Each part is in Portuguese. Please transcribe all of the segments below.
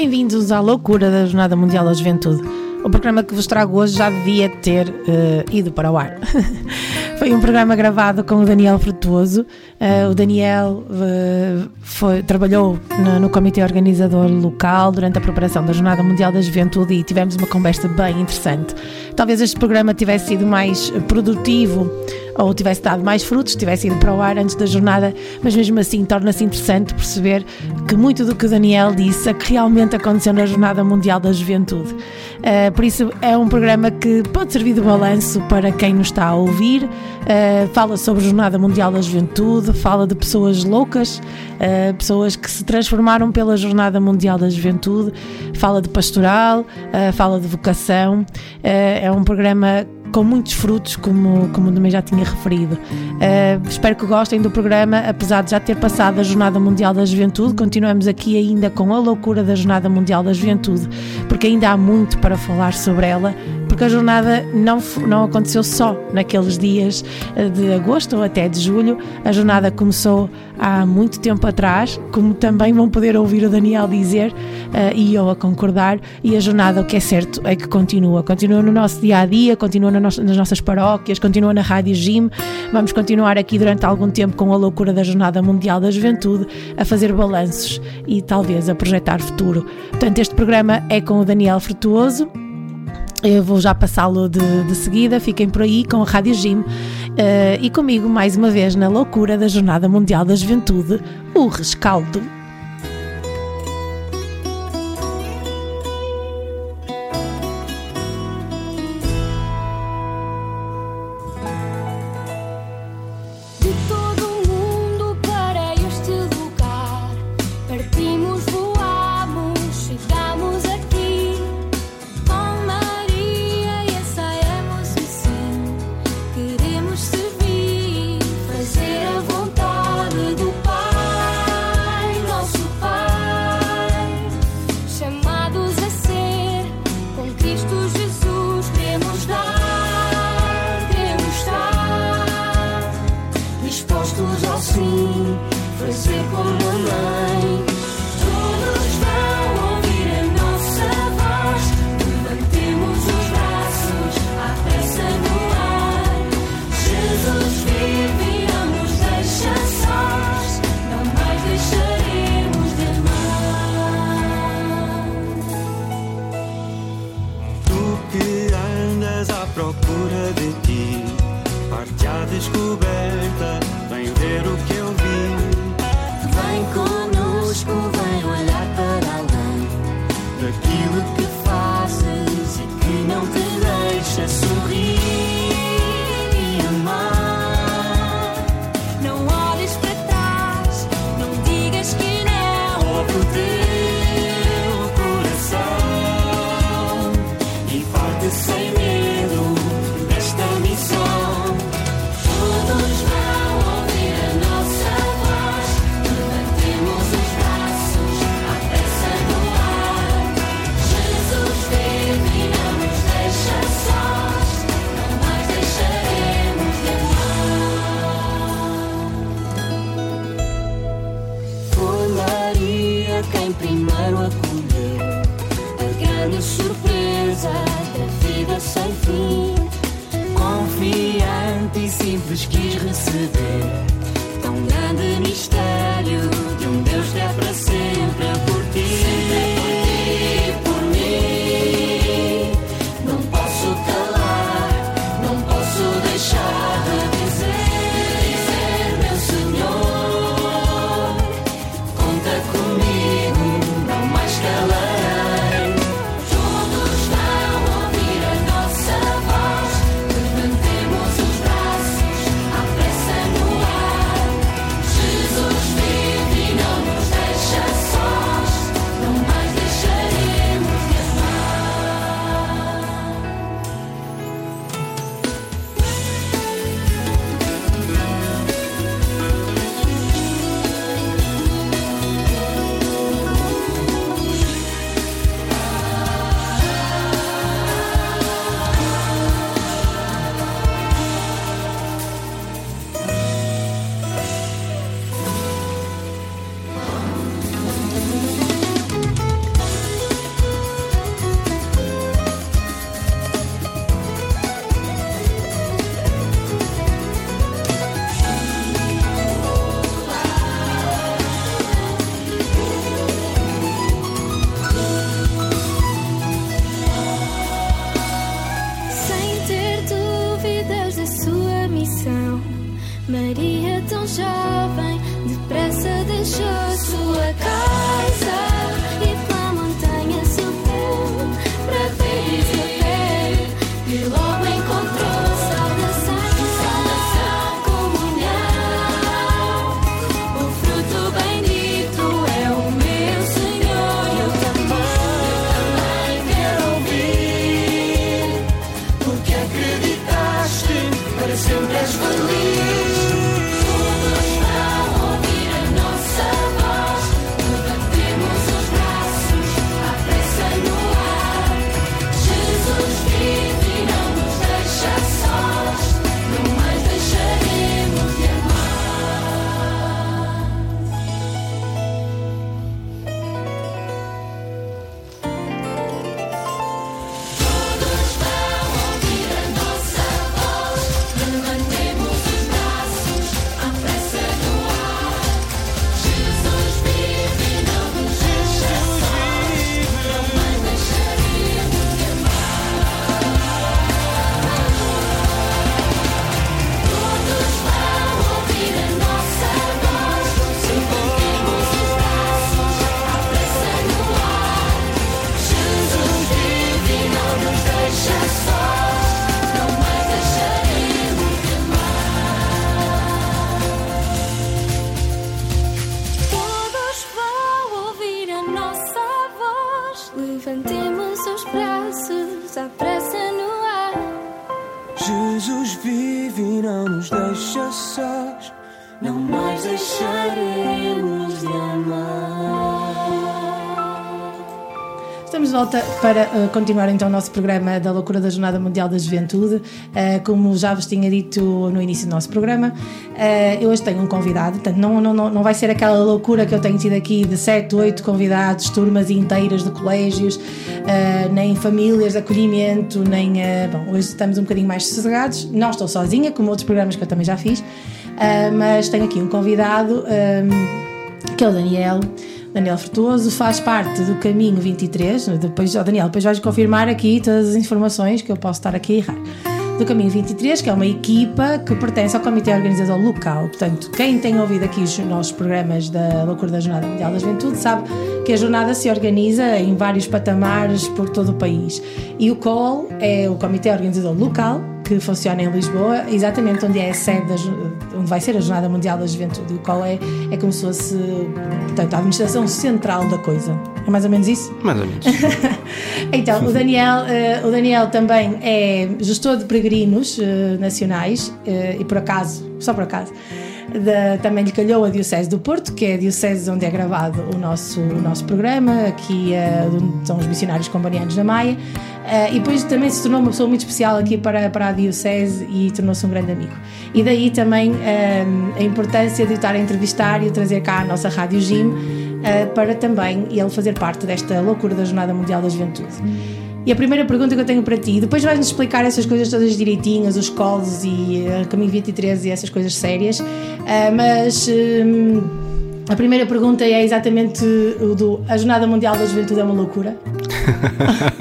Bem-vindos à loucura da Jornada Mundial da Juventude. O programa que vos trago hoje já devia ter uh, ido para o ar. Foi um programa gravado com o Daniel Frutuoso. Uh, o Daniel uh, foi, trabalhou no, no, comitê organizador local durante a preparação da Jornada Mundial da Juventude e tivemos uma conversa bem interessante. Talvez este programa tivesse sido mais produtivo ou tivesse dado mais frutos, tivesse ido para o ar antes da jornada, mas mesmo assim torna-se interessante perceber que muito do que o Daniel disse é que realmente aconteceu na Jornada Mundial da Juventude. Uh, por isso é um programa que pode servir de balanço para quem nos está a ouvir. Uh, fala sobre a Jornada Mundial da Juventude, fala de pessoas loucas, uh, pessoas que se transformaram pela Jornada Mundial da Juventude, fala de pastoral, fala de vocação. é um programa com muitos frutos, como, como também já tinha referido. Uh, espero que gostem do programa, apesar de já ter passado a Jornada Mundial da Juventude, continuamos aqui ainda com a loucura da Jornada Mundial da Juventude, porque ainda há muito para falar sobre ela, porque a jornada não, não aconteceu só naqueles dias eh, de agosto ou até de julho, a jornada começou há muito tempo atrás, como também vão poder ouvir o Daniel dizer uh, e eu a concordar, e a jornada, o que é certo, é que continua. Continua no nosso dia a dia, continua nas nossas paróquias, continua na Rádio Gym. Vamos continuar aqui durante algum tempo com a loucura da Jornada Mundial da Juventude, a fazer balanços e talvez a projetar futuro. Portanto, este programa é com o Daniel Frutuoso. Eu vou já passá-lo de, de, seguida, fiquem por aí com a Rádio Gym uh, e comigo mais uma vez na loucura da Jornada Mundial da Juventude, o rescaldo. Jesus vive e não nos deixa sós. Não mais deixaremos de amar. Estamos de volta para uh, continuar então o nosso programa da loucura da Jornada Mundial da Juventude. Uh, como já vos tinha dito no início do nosso programa, uh, eu hoje tenho um convidado, portanto, não, não, não, vai ser aquela loucura que eu tenho tido aqui de 7, 8 convidados, turmas inteiras de colégios, nem famílias de acolhimento, nem. bom, hoje estamos um bocadinho mais sossegados. Não estou sozinha, como outros programas que eu também já fiz, mas tenho aqui um convidado que é o Daniel. Daniel Frutuoso faz parte do Caminho 23. Depois, oh Daniel, depois vais confirmar aqui todas as informações que eu posso estar aqui a errar. Do Caminho 23, que é uma equipa que pertence ao Comitê Organizador Local. Portanto, quem tem ouvido aqui os nossos programas da Loucura da Jornada Mundial da Juventude sabe que a jornada se organiza em vários patamares por todo o país. E o COL é o Comitê Organizador Local, que funciona em Lisboa, exatamente onde é a sede, da, onde vai ser a Jornada Mundial da Juventude. O qual é, é como se fosse portanto, a administração central da coisa. É mais ou menos isso? Mais ou menos. então, o Daniel, uh, o Daniel também é gestor de peregrinos uh, nacionais uh, e por acaso, só por acaso, da, também lhe calhou a Diocese do Porto, que é a Diocese onde é gravado o nosso, o nosso programa, aqui onde são os missionários combanianos da Maia. Uh, e depois também se tornou uma pessoa muito especial aqui para, para a Diocese e tornou-se um grande amigo. E daí também uh, a importância de o estar a entrevistar e o trazer cá à nossa Rádio Jim uh, para também ele fazer parte desta loucura da Jornada Mundial da Juventude. E a primeira pergunta que eu tenho para ti, depois vais-nos explicar essas coisas todas direitinhas, os colos e uh, Caminho 23 e essas coisas sérias, mas um, a primeira pergunta é exatamente o do a Jornada Mundial da Juventude é uma loucura?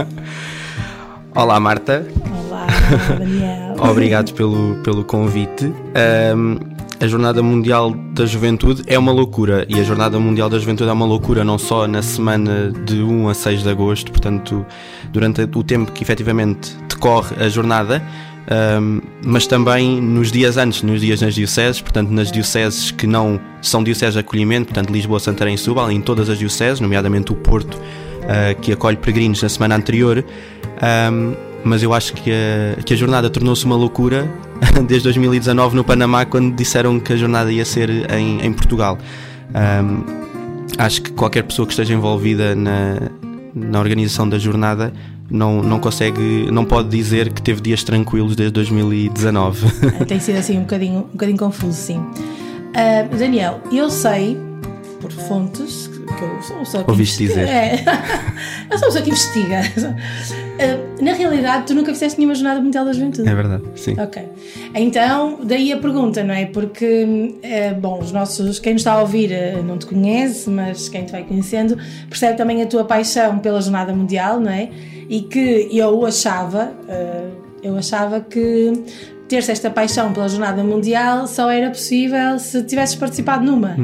Olá, Marta. Olá, Daniel. Obrigado pelo, pelo convite. Um, a Jornada Mundial da Juventude é uma loucura e a Jornada Mundial da Juventude é uma loucura não só na semana de 1 a 6 de agosto, portanto, durante o tempo que efetivamente decorre a jornada, um, mas também nos dias antes, nos dias nas dioceses, portanto, nas dioceses que não são dioceses de acolhimento, portanto, Lisboa, Santarém e Setúbal, em todas as dioceses, nomeadamente o Porto, uh, que acolhe peregrinos na semana anterior. Um, mas eu acho que a, que a jornada tornou-se uma loucura desde 2019 no Panamá, quando disseram que a jornada ia ser em, em Portugal. Um, acho que qualquer pessoa que esteja envolvida na, na organização da jornada não, não consegue, não pode dizer que teve dias tranquilos desde 2019. Tem sido assim um bocadinho, um bocadinho confuso, sim. Uh, Daniel, eu sei, por fontes, que eu sou uma pessoa que Ouviste investiga- dizer. É. eu sou uma pessoa que investiga. Uh, na realidade, tu nunca fizeste nenhuma jornada mundial da juventude. É verdade, sim. Ok. Então, daí a pergunta, não é? Porque, eh, bom, os nossos, quem nos está a ouvir eh, não te conhece, mas quem te vai conhecendo percebe também a tua paixão pela Jornada Mundial, não é? E que eu achava, eh, eu achava que ter-se esta paixão pela Jornada Mundial só era possível se tivesses participado numa.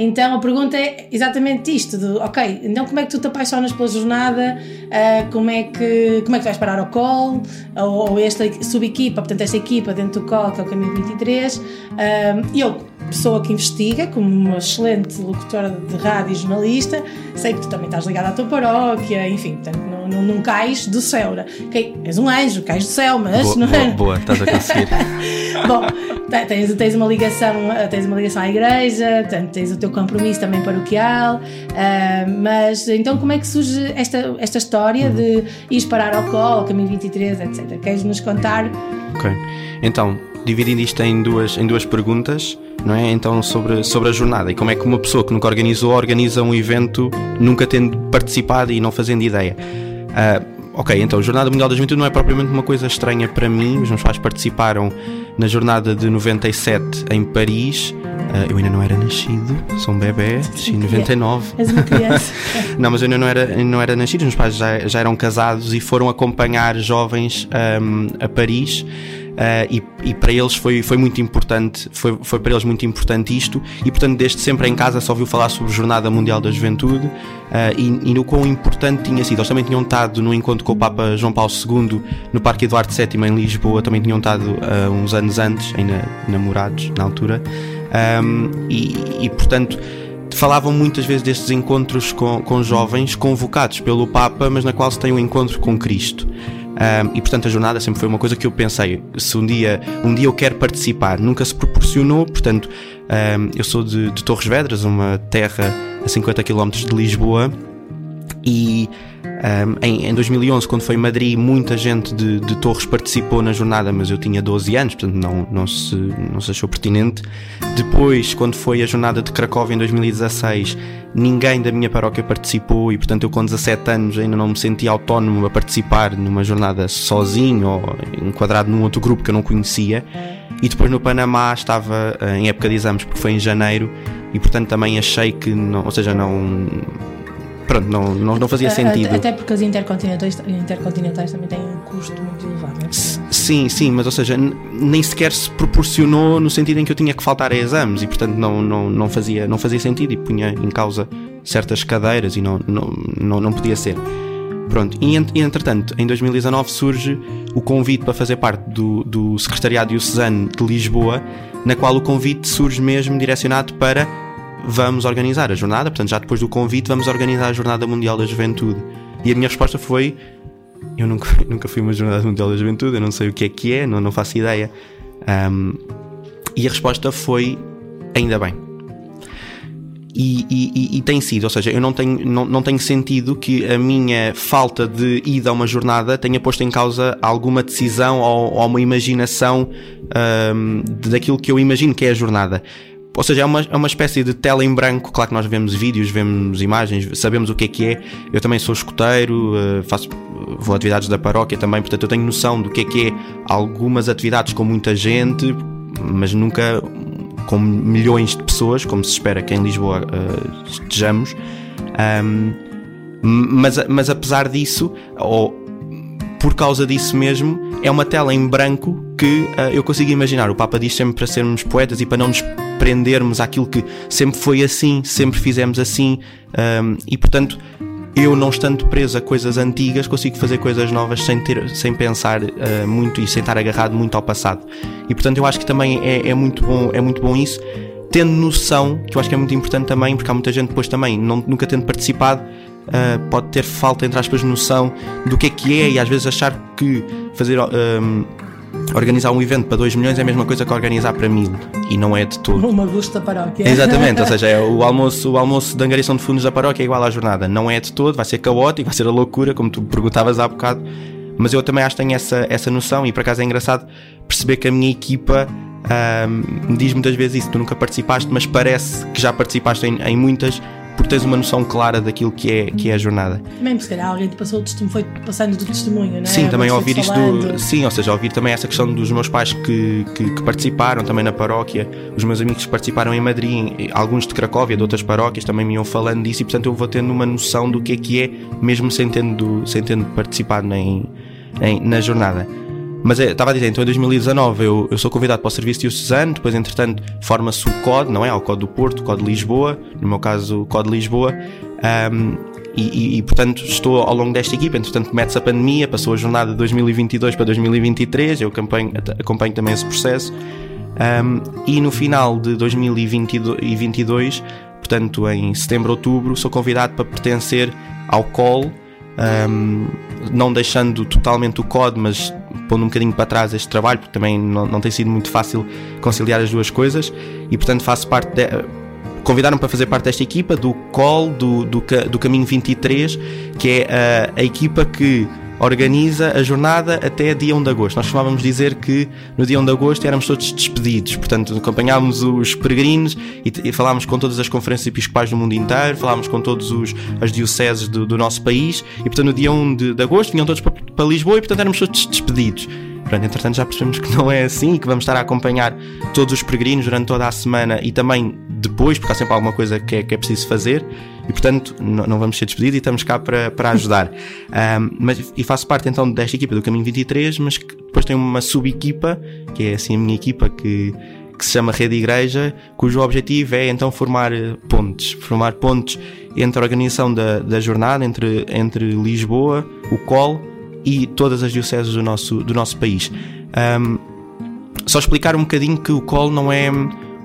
Então a pergunta é exatamente isto: de, ok, então como é que tu te apaixonas pela jornada? Ah, como, é que, como é que vais parar ao call? Ou, ou esta sub-equipa, portanto, esta equipa dentro do call, que é o Caminho 23. Ah, eu, pessoa que investiga, como uma excelente locutora de rádio e jornalista, sei que tu também estás ligada à tua paróquia, enfim, portanto, não, não, não cais do céu. né? Ok, és um anjo, cais do céu, mas Boa, não boa, é? boa, estás a conseguir. Bom, tens, tens, uma ligação, tens uma ligação à igreja, portanto, tens o teu compromisso também paroquial, ah, mas então como é que surge esta, esta história de ires parar ao colo, ao caminho 23, etc. Queres nos contar? Ok. Então, dividindo isto em duas, em duas perguntas, não é? Então, sobre, sobre a jornada e como é que uma pessoa que nunca organizou organiza um evento nunca tendo participado e não fazendo ideia. Ah, ok, então, a Jornada Mundial da Juventude não é propriamente uma coisa estranha para mim. Os meus pais participaram na jornada de 97 em Paris. Ah, eu ainda não era nascido, sou um bebê, nasci em 99. És uma criança. Não, mas eu ainda não era, não era nascido, os meus pais já, já eram casados e foram acompanhar jovens ahm, a Paris. Ah, e, e para eles foi, foi muito importante, foi, foi para eles muito importante isto, e portanto, desde sempre em casa só ouviu falar sobre a Jornada Mundial da Juventude ah, e, e no quão importante tinha sido. Eles também tinham estado no encontro com o Papa João Paulo II no Parque Eduardo VII em Lisboa, também tinham estado ah, uns anos antes, ainda namorados na altura, Ahm, e, e portanto falavam muitas vezes destes encontros com, com jovens convocados pelo Papa, mas na qual se tem um encontro com Cristo. Um, e portanto a jornada sempre foi uma coisa que eu pensei, se um dia, um dia eu quero participar, nunca se proporcionou, portanto um, eu sou de, de Torres Vedras, uma terra a 50 km de Lisboa, e um, em, em 2011, quando foi em Madrid, muita gente de, de Torres participou na jornada, mas eu tinha 12 anos, portanto não, não, se, não se achou pertinente. Depois, quando foi a jornada de Cracóvia em 2016, ninguém da minha paróquia participou e, portanto, eu com 17 anos ainda não me sentia autónomo a participar numa jornada sozinho ou enquadrado num outro grupo que eu não conhecia. E depois no Panamá estava eh, em época de exames, porque foi em janeiro, e portanto também achei que, não, ou seja, não. Pronto, não, não, não fazia sentido. Até porque as intercontinentais, intercontinentais também têm um custo muito elevado. não é? Sim, sim, mas ou seja, nem sequer se proporcionou no sentido em que eu tinha que faltar a exames e portanto não, não, não, fazia, não fazia sentido e punha em causa certas cadeiras e não, não, não, não podia ser. Pronto, e e, entretanto, em 2019 surge o convite para fazer parte do, do Secretariado Diocesano de Lisboa, na qual o convite surge mesmo direcionado para vamos organizar a jornada, portanto, já depois do convite, vamos organizar a Jornada Mundial da Juventude. E a minha resposta foi: eu nunca, nunca fui uma Jornada Mundial da Juventude, eu não sei o que é que é, não, não faço ideia. Ahm, e a resposta foi: ainda bem. E, e- e- tem sido, ou seja, eu não tenho, não, não tenho sentido que a minha falta de ida a uma jornada tenha posto em causa alguma decisão ou, ou uma imaginação de- daquilo que eu imagino que é a jornada. Ou seja, é uma, é uma espécie de tela em branco. Claro que nós vemos vídeos, vemos imagens, sabemos o que é que é. Eu também sou escoteiro, eh, faço, vou a atividades da paróquia também, portanto eu tenho noção do que é que é algumas atividades com muita gente, mas nunca com milhões de pessoas, como se espera que em Lisboa eh, estejamos. Ahm, mas, mas apesar disso, ou por causa disso mesmo, é uma tela em branco que ah, eu consigo imaginar. O Papa diz sempre para sermos poetas e para não nos prendermos àquilo que sempre foi assim, sempre fizemos assim, ahm, e portanto. Eu não estando preso a coisas antigas consigo fazer coisas novas sem, ter, sem pensar ah, muito e sem estar agarrado muito ao passado. E portanto eu acho que também é, é muito, bom, é muito bom isso tendo noção, que eu acho que é muito importante também, porque há muita gente depois também, não- nunca tendo participado, ah, pode ter falta, entre aspas, noção do que é que é e às vezes achar que fazer ahm, organizar um evento para 2 milhões é a mesma coisa que organizar para mil e não é de todo. Uma gosto da paróquia. Exatamente, ou seja, é o almoço, o almoço de angariação de fundos da paróquia é igual à jornada. Não é de todo, vai ser caótico, vai ser a loucura, como tu perguntavas há bocado. Mas eu também acho que tenho essa, essa noção e por acaso é engraçado perceber que a minha equipa me diz muitas vezes isso. Tu nunca participaste, mas parece que já participaste em, em muitas porque tens uma noção clara daquilo que é, que é a jornada. Também, se calhar, alguém te passou o testemunho, foi passando do testemunho, não é? Sim, também ouvir isso falando. do. Sim, ou seja, ouvir também essa questão dos meus pais que, que, que participaram também na paróquia, os meus amigos que participaram em Madrid, alguns de Cracóvia, de outras paróquias, também me iam falando disso e portanto eu vou tendo uma noção do que é que é, mesmo sem tendo, sem tendo participado nem, em- na jornada. Mas é, estava a dizer, então em 2019 eu, eu sou convidado para o serviço diocesano, depois entretanto forma-se o COD, não é? O COD do Porto, o COD de Lisboa, no meu caso o COD de Lisboa, um, e, e, e, portanto estou ao longo desta equipa, entretanto mete-se a pandemia, passou a jornada de 2022 para 2023, eu acompanho, acompanho também esse processo, um, e no final de 2022, portanto em setembro, outubro, sou convidado para pertencer ao COL, um, não deixando totalmente o COD, mas pondo um bocadinho para trás este trabalho, porque também não, não tem sido muito fácil conciliar as duas coisas, e portanto faço parte de, convidaram para fazer parte desta equipa do COL, do, do, do Caminho 23, que é a, a equipa que organiza a jornada até dia 1 de agosto. Nós costumávamos dizer que no dia 1 de agosto éramos todos despedidos, portanto acompanhávamos os peregrinos e, e falámos com todas as conferências episcopais do mundo inteiro, falámos com todas as dioceses do, do, nosso país e portanto no dia 1 de, de agosto vinham todos para, para Lisboa e portanto éramos todos despedidos. Portanto, entretanto já percebemos que não é assim e que vamos estar a acompanhar todos os peregrinos durante toda a semana e também depois, porque há sempre alguma coisa que é, que é preciso fazer e portanto não, vamos ser despedidos e estamos cá para, para ajudar. um, mas, e faço parte então desta equipa do Caminho 23, mas que depois tem uma sub-equipa, que é assim a minha equipa que, que se chama Rede Igreja, cujo objetivo é então formar pontes, formar pontes entre a organização da, da jornada, entre, entre Lisboa, o COL e todas as dioceses do nosso, do nosso país. Um, só explicar um bocadinho que o COL não é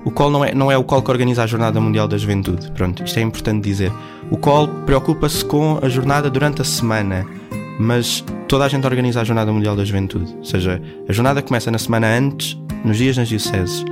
o COL não é, não é o COL que organiza a Jornada Mundial da Juventude. Pronto, isto é importante dizer. O COL preocupa-se com a jornada durante a semana, mas toda a gente organiza a Jornada Mundial da Juventude. Ou seja, a jornada começa na semana antes, nos dias nas dioceses,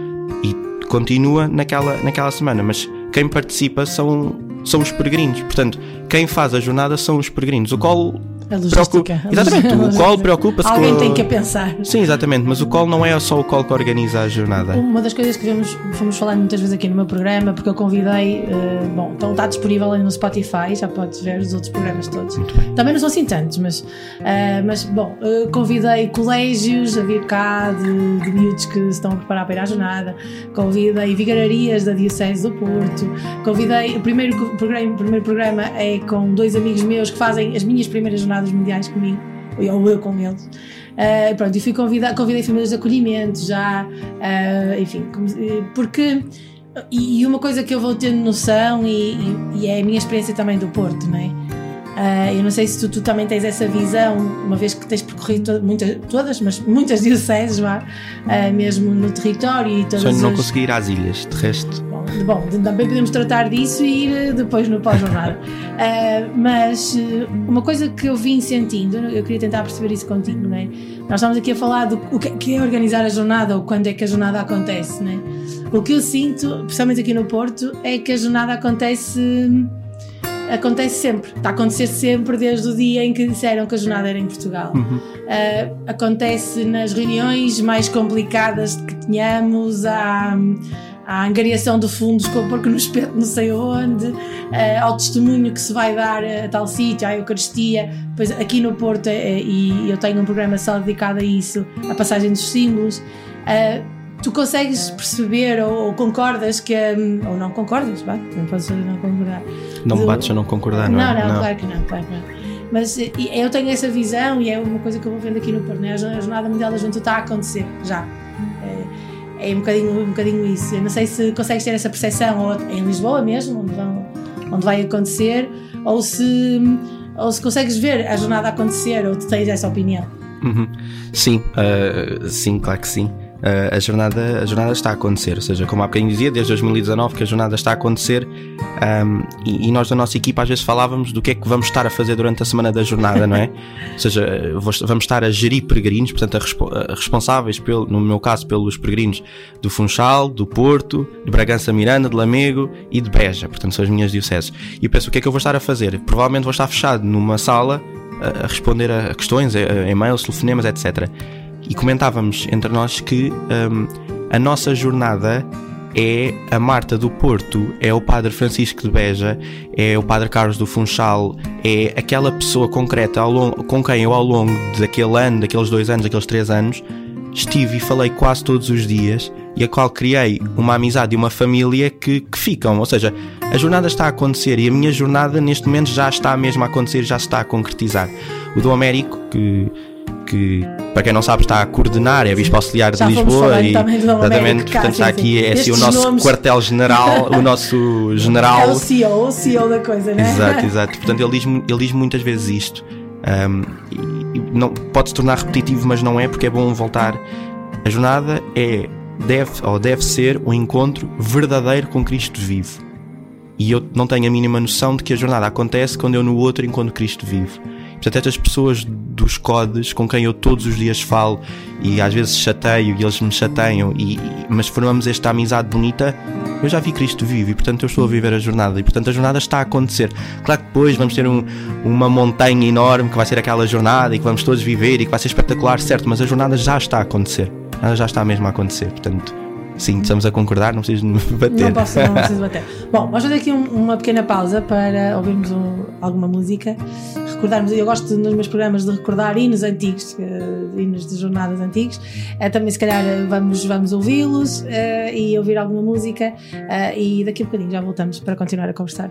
e continua naquela, naquela semana, mas quem participa são, são os peregrinos. Portanto, quem faz a jornada são os peregrinos. O COL a logística. Preocupa... Exatamente, a o COL preocupa-se com. Alguém tem que pensar. Sim, exatamente, mas o COL não é só o COL que organiza a jornada. Uma das coisas que vamos, fomos falando muitas vezes aqui no meu programa, porque eu convidei, uh, bom, então está disponível ali no Spotify, já podes ver os outros programas todos. Também não são assim tantos, mas, uh, mas bom, uh, convidei colégios a vir cá de, de miúdos que se estão a preparar para ir à jornada, convidei vigararias da Diocese do Porto, convidei, o primeiro programa, o primeiro programa é com dois amigos meus que fazem as minhas primeiras jornadas mundiais comigo, ou eu com eles. Uh, pronto, e fui convidar, convidei famílias de acolhimento já, uh, enfim, porque. E, uma coisa que eu vou tendo noção, e, e, e é a minha experiência também do Porto, não é? Uh, eu não sei se tu, tu, também tens essa visão, uma vez que tens percorrido to muitas, todas, mas muitas dioceses lá, uh, mesmo no território e todas Só não as... consegui ir às ilhas, de resto. Bom, bom, também podemos tratar disso e ir depois no pós-jornada. uh, mas uma coisa que eu vim sentindo, eu queria tentar perceber isso contigo, não é? Nós estamos aqui a falar do o que é organizar a jornada ou quando é que a jornada acontece, não é? O que eu sinto, principalmente aqui no Porto, é que a jornada acontece acontece sempre, está a acontecer sempre desde o dia em que disseram que a jornada era em Portugal. Uhum. Uh, acontece nas reuniões mais complicadas que tínhamos, há angariação de fundos com o porco no espeto não sei onde, uh, ao testemunho que se vai dar a tal sítio, à Eucaristia. Pois aqui no Porto, uh, e eu tenho um programa só dedicado a isso, a passagem dos símbolos. Uh, tu consegues perceber ou, ou, concordas que ou não concordas, vá, não posso não concordar. Não me bates a não concordar, não, não, não, não, claro que não, claro que não. Mas eu tenho essa visão e é uma coisa que eu vou vendo aqui no Porto, né? a Jornada Mundial da Juventude está a acontecer já. É, é um, bocadinho, um bocadinho isso. Eu não sei se consegues ter essa percepção ou em Lisboa mesmo, onde, vão, onde vai acontecer, ou se, ou se consegues ver a jornada acontecer ou tu tens essa opinião. Uhum. Sim, uh, sim, claro que sim. Uh, a, jornada, a jornada está a acontecer, ou seja, como há bocadinho dizia, desde 2019 que a jornada está a acontecer um, e, e, nós da nossa equipa às vezes falávamos do que é que vamos estar a fazer durante a semana da jornada, não é? ou seja, vamos estar a gerir peregrinos, portanto, a a responsáveis, pelo, no meu caso, pelos peregrinos do Funchal, do Porto, de Bragança Miranda, de Lamego e de Beja, portanto, são as minhas dioceses. E eu penso, o que é que eu vou estar a fazer? Provavelmente vou estar fechado numa sala a, responder a questões, a e-mails, telefonemas, etc e comentávamos entre nós que um, a nossa jornada é a Marta do Porto, é o Padre Francisco de Beja, é o Padre Carlos do Funchal, é aquela pessoa concreta ao longo, com quem eu ao longo daquele ano, daqueles dois anos, daqueles três anos, estive e falei quase todos os dias e a qual criei uma amizade e uma família que, que ficam. Ou seja, a jornada está a acontecer e a minha jornada neste momento já está mesmo a acontecer, já está a concretizar. O do Américo, que que, para quem não sabe, está a coordenar, é Bispo Auxiliar de Lisboa e exatamente, portanto, está aqui é assim, o nosso quartel-general, o nosso É general. o CEO, o CEO da coisa, né? Exato, exato. Portanto, ele diz, ele diz muitas vezes isto. Um, e não, pode se tornar repetitivo, mas não é, porque é bom voltar. A jornada é, deve, ou deve ser um encontro verdadeiro com Cristo vivo. E eu não tenho a mínima noção de que a jornada acontece quando eu no outro encontro Cristo vivo. Portanto, estas pessoas dos codes com quem eu todos os dias falo e às vezes chateio e eles me chateiam, e, mas formamos esta amizade bonita, eu já vi Cristo vivo e portanto eu estou a viver a jornada e portanto a jornada está a acontecer. Claro que depois vamos ter um- uma montanha enorme que vai ser aquela jornada e que vamos todos viver e que vai ser espetacular, certo, mas a jornada já está a acontecer. Ela já está mesmo a acontecer, portanto, sim, estamos a concordar, não precisas me bater. Não posso, não preciso bater. Bom, vamos fazer aqui um- uma pequena pausa para ouvirmos um- alguma música. Recordarmos, eu gosto nos meus programas de recordar hinos antigos, eh, hinos de jornadas antigos. Eh, também, se calhar, eh, vamos, vamos ouvi-los eh, e ouvir alguma música. e daqui a bocadinho já voltamos para continuar a conversar.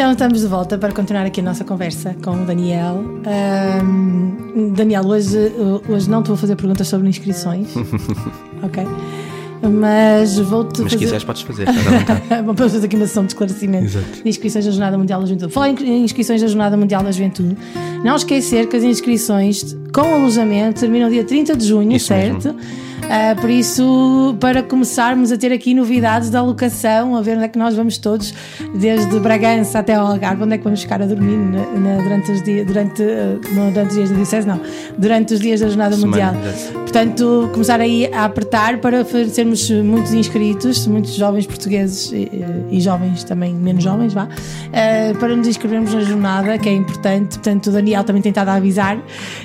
Então estamos de volta para continuar aqui a nossa conversa com o Daniel. Um, Daniel, hoje, hoje não te vou fazer perguntas sobre inscrições. ok? Mas vou-te. Mas fazer... quiseres, podes fazer. Vamos fazer aqui uma sessão de esclarecimento Exato. de inscrições da Jornada Mundial da Juventude. Falar em inscrições da Jornada Mundial da Juventude, não esquecer que as inscrições com alojamento terminam dia 30 de junho, Isso certo? Mesmo. Ah, por isso, para começarmos a ter aqui novidades da locação, a ver onde é que nós vamos todos, desde Bragança até ao Algarve, onde é que vamos ficar a dormir na- na- durante, os dias, durante, ah, não durante os dias da Diocese, não, durante os dias da Jornada Semana, Mundial. Portanto, começar aí a apertar para sermos muitos inscritos, muitos jovens portugueses e, e jovens também, menos jovens, vá, eh, para nos inscrevermos na jornada, que é importante. Portanto, o Daniel também tem estado a avisar.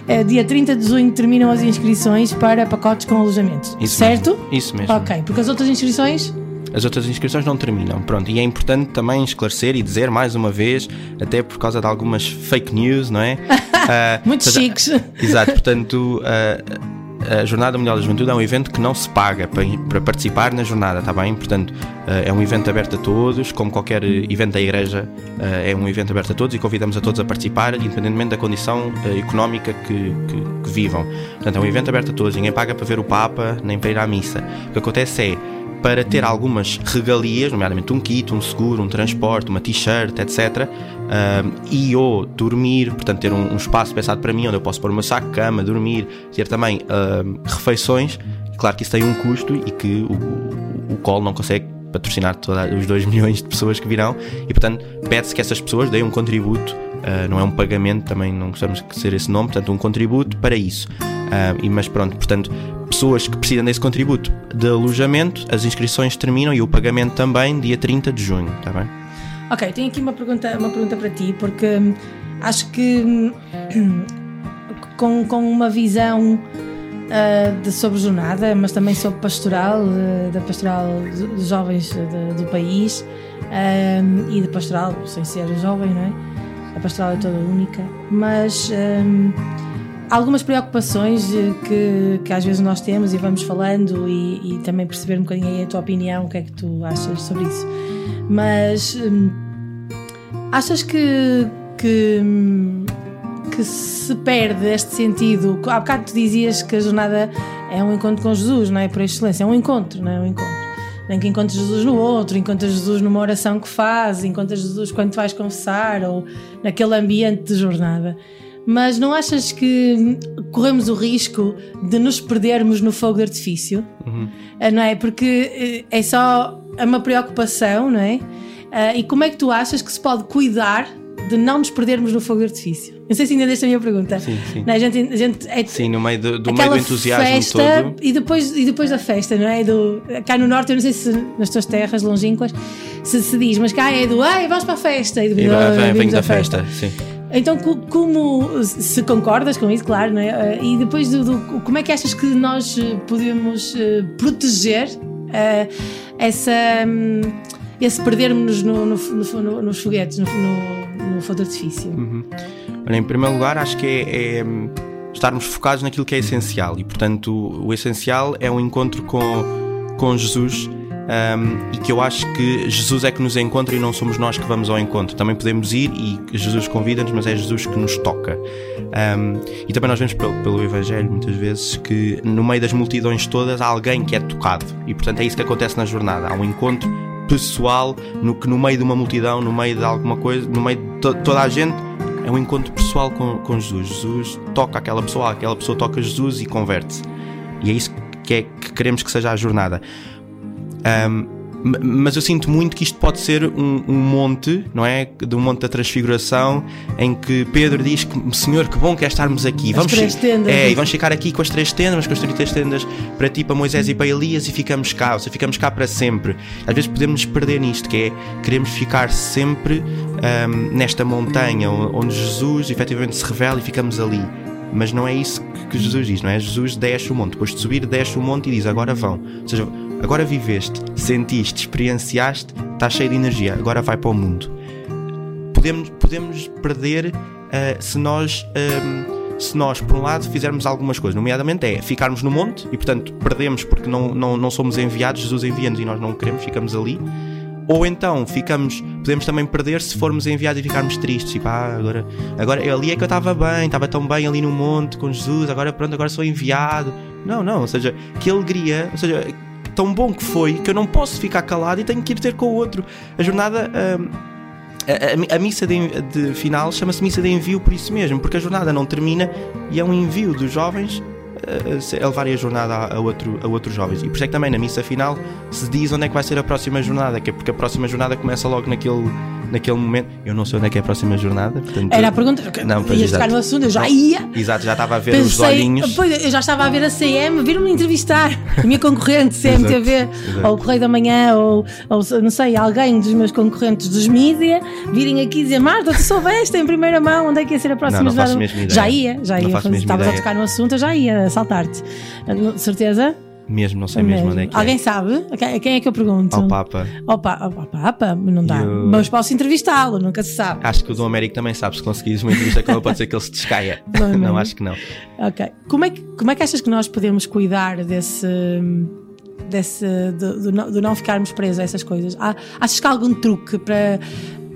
Eh, dia 30 de junho terminam as inscrições para pacotes com alojamento. Isso certo? mesmo. Isso mesmo. Ok, porque as outras inscrições. As outras inscrições não terminam. Pronto, e é importante também esclarecer e dizer mais uma vez, até por causa de algumas fake news, não é? Ah, Muito portanto, chiques. Exato, portanto, a, a Jornada Mundial da Juventude é um evento que não se paga para, para participar na jornada, está bem? Portanto, eh, é um evento aberto a todos, como qualquer eh, evento da Igreja, eh, é um evento aberto a todos e convidamos a todos a participar, independentemente da condição económica que, que, que vivam. Portanto, é um evento aberto a todos, ninguém paga para ver o Papa nem para ir à missa. O que acontece é para ter algumas regalias, nomeadamente um kit, um seguro, um transporte, uma t-shirt, etc. e ou dormir, portanto, ter um, um espaço pensado para mim onde eu posso pôr o meu saco, cama, dormir, ter também refeições. Claro que isso tem um custo e que o, o, não consegue patrocinar todos os 2 milhões de pessoas que virão e, portanto, pede-se que essas pessoas deem um contributo, uh, não é um pagamento, também não gostamos de ser esse nome, portanto, um contributo para isso. Uh, e, mas pronto, portanto, pessoas que precisam desse contributo de alojamento, as inscrições terminam e o pagamento também dia 30 de junho, está bem? Ok, tenho aqui uma pergunta, uma pergunta para ti, porque hum, acho que hum, com, com uma visão ah, de, sobre jornada, mas também sobre pastoral, ah, da pastoral do- dos jovens ah, do, país hum, e de pastoral, sem ser jovem, não é? A pastoral é toda única, mas hum, algumas preocupações que, que às vezes nós temos e vamos falando e, e também perceber um bocadinho aí a tua opinião, o que é que tu achas sobre isso. Mas hum, achas que, que, hum, que se perde este sentido? Há bocado tu dizias que a jornada é um encontro com Jesus, não é? Por excelência, é um encontro, não é? Um encontro. Nem que encontres Jesus no outro, encontras Jesus numa oração que faz, encontras Jesus quando vais confessar ou naquele ambiente de jornada. Mas não achas que corremos o risco de nos perdermos no fogo de artifício? Ah, Não é? Porque eh, é só uma preocupação, não é? Ah, E como é que tu achas que se pode cuidar de não nos perdermos no fogo de artifício? Não sei se entendeste a minha pergunta. Sim, sim. Não é? a gente, a gente é, Sim, no meio do, do, meio do entusiasmo festa todo. E depois, e depois da festa, não é? Do, cá no norte, eu não sei se nas tuas terras longínquas se se diz, mas cá é do ai, vamos para a festa. E, E "Ah, vai- vem, vem da festa, sim. Então, co- como se concordas com isso, claro, não é? Eh, E depois do, do- como é que achas que nós eh, podemos eh, proteger eh, essa hum, esse perdermos no, no, no, no- nos foguetes, no, no, fogo de artifício? Olha, em primeiro lugar, acho que é, é, estarmos focados naquilo que é essencial e, portanto, o, o essencial é um encontro com, com Jesus hum, e que eu acho que Jesus é que nos encontra e não somos nós que vamos ao encontro. Também podemos ir e Jesus convida-nos, mas é Jesus que nos toca. Hum, e também nós vemos pelo, pelo Evangelho muitas vezes que no meio das multidões todas há alguém que é tocado e, portanto, é isso que acontece na jornada. Há um encontro pessoal no que no meio de uma multidão, no meio de alguma coisa, no meio de to- toda a gente é um encontro pessoal com, com Jesus. Jesus toca aquela pessoa, aquela pessoa toca Jesus e converte-se. E é isso que, é, que queremos que seja a jornada. Ahm, m- mas eu sinto muito que isto pode ser um, um monte, não é? De um monte da transfiguração, em que Pedro diz que, Senhor, que bom que é estarmos aqui. As três tendas. É, e vamos ficar aqui com as três tendas, com as três tendas para ti, para Moisés e para Elias, e ficamos cá, ou seja, ficamos cá para sempre. Às vezes podemos nos perder nisto, que é queremos ficar sempre ahm, nesta montanha onde Jesus efetivamente se revela e ficamos ali. Mas não é isso que- que Jesus diz, não é? Jesus desce o monte, depois de subir, desce o monte e diz: Agora vão. Ou seja, agora viveste, sentiste, experienciaste, estás cheio de energia, agora vai para o mundo podemos, podemos perder ah, se nós. ahm, se nós, por um lado, fizermos algumas coisas, nomeadamente é ficarmos no monte e, portanto, perdemos porque não, não, não somos enviados, Jesus envia-nos e nós não queremos, ficamos ali. Ou então ficamos, podemos também perder se formos enviados e ficarmos tristes. Tipo, ah, agora, agora ali é que eu estava bem, estava tão bem ali no monte com Jesus, agora pronto, agora sou enviado. Não, não, ou seja, que alegria, ou seja, tão bom que foi que eu não posso ficar calado e tenho que ir ter com o outro. A jornada. ahm, a, a a missa de, de final chama-se missa de envio por isso mesmo, porque a jornada não termina e é um envio dos jovens a, se- a levarem a jornada a, a outro, a outros jovens. E por isso é que também na missa final se diz onde é que vai ser a próxima jornada, que é porque a próxima jornada começa logo naquele, naquele momento. Eu não sei onde é que é a próxima jornada, portanto. Era a pergunta. Não, pois, ia exato. no assunto, eu já ia. Exato, já estava a ver os Pensei, olhinhos. pois, eu já estava a ver a CM, vir-me entrevistar, a minha concorrente, CMTV, exato. ou o Correio da Manhã, ou, ou não sei, alguém dos meus concorrentes dos mídia, virem aqui dizer: Marta, tu soubeste em primeira mão onde é que ia ser a próxima Não, não faço jornada?" mesmo ideia. Já ia, já ia. faço Estavas a tocar no assunto, eu já ia saltar-te. Certeza? Mesmo, não sei mesmo onde é que Alguém é. sabe? A quem- é que eu pergunto? Ao Papa. Opa, opa, papa, não dá. E o- Mas posso entrevistá-lo, nunca se sabe. Acho que o Dom Américo também sabe. Se conseguires uma entrevista com ele, pode ser que ele se descaia. Não, não. não, acho que não. Ok. Como é, que, como é que achas que nós podemos cuidar desse. desse do, do não, do não ficarmos presos a essas coisas? Há, achas que há algum truque para.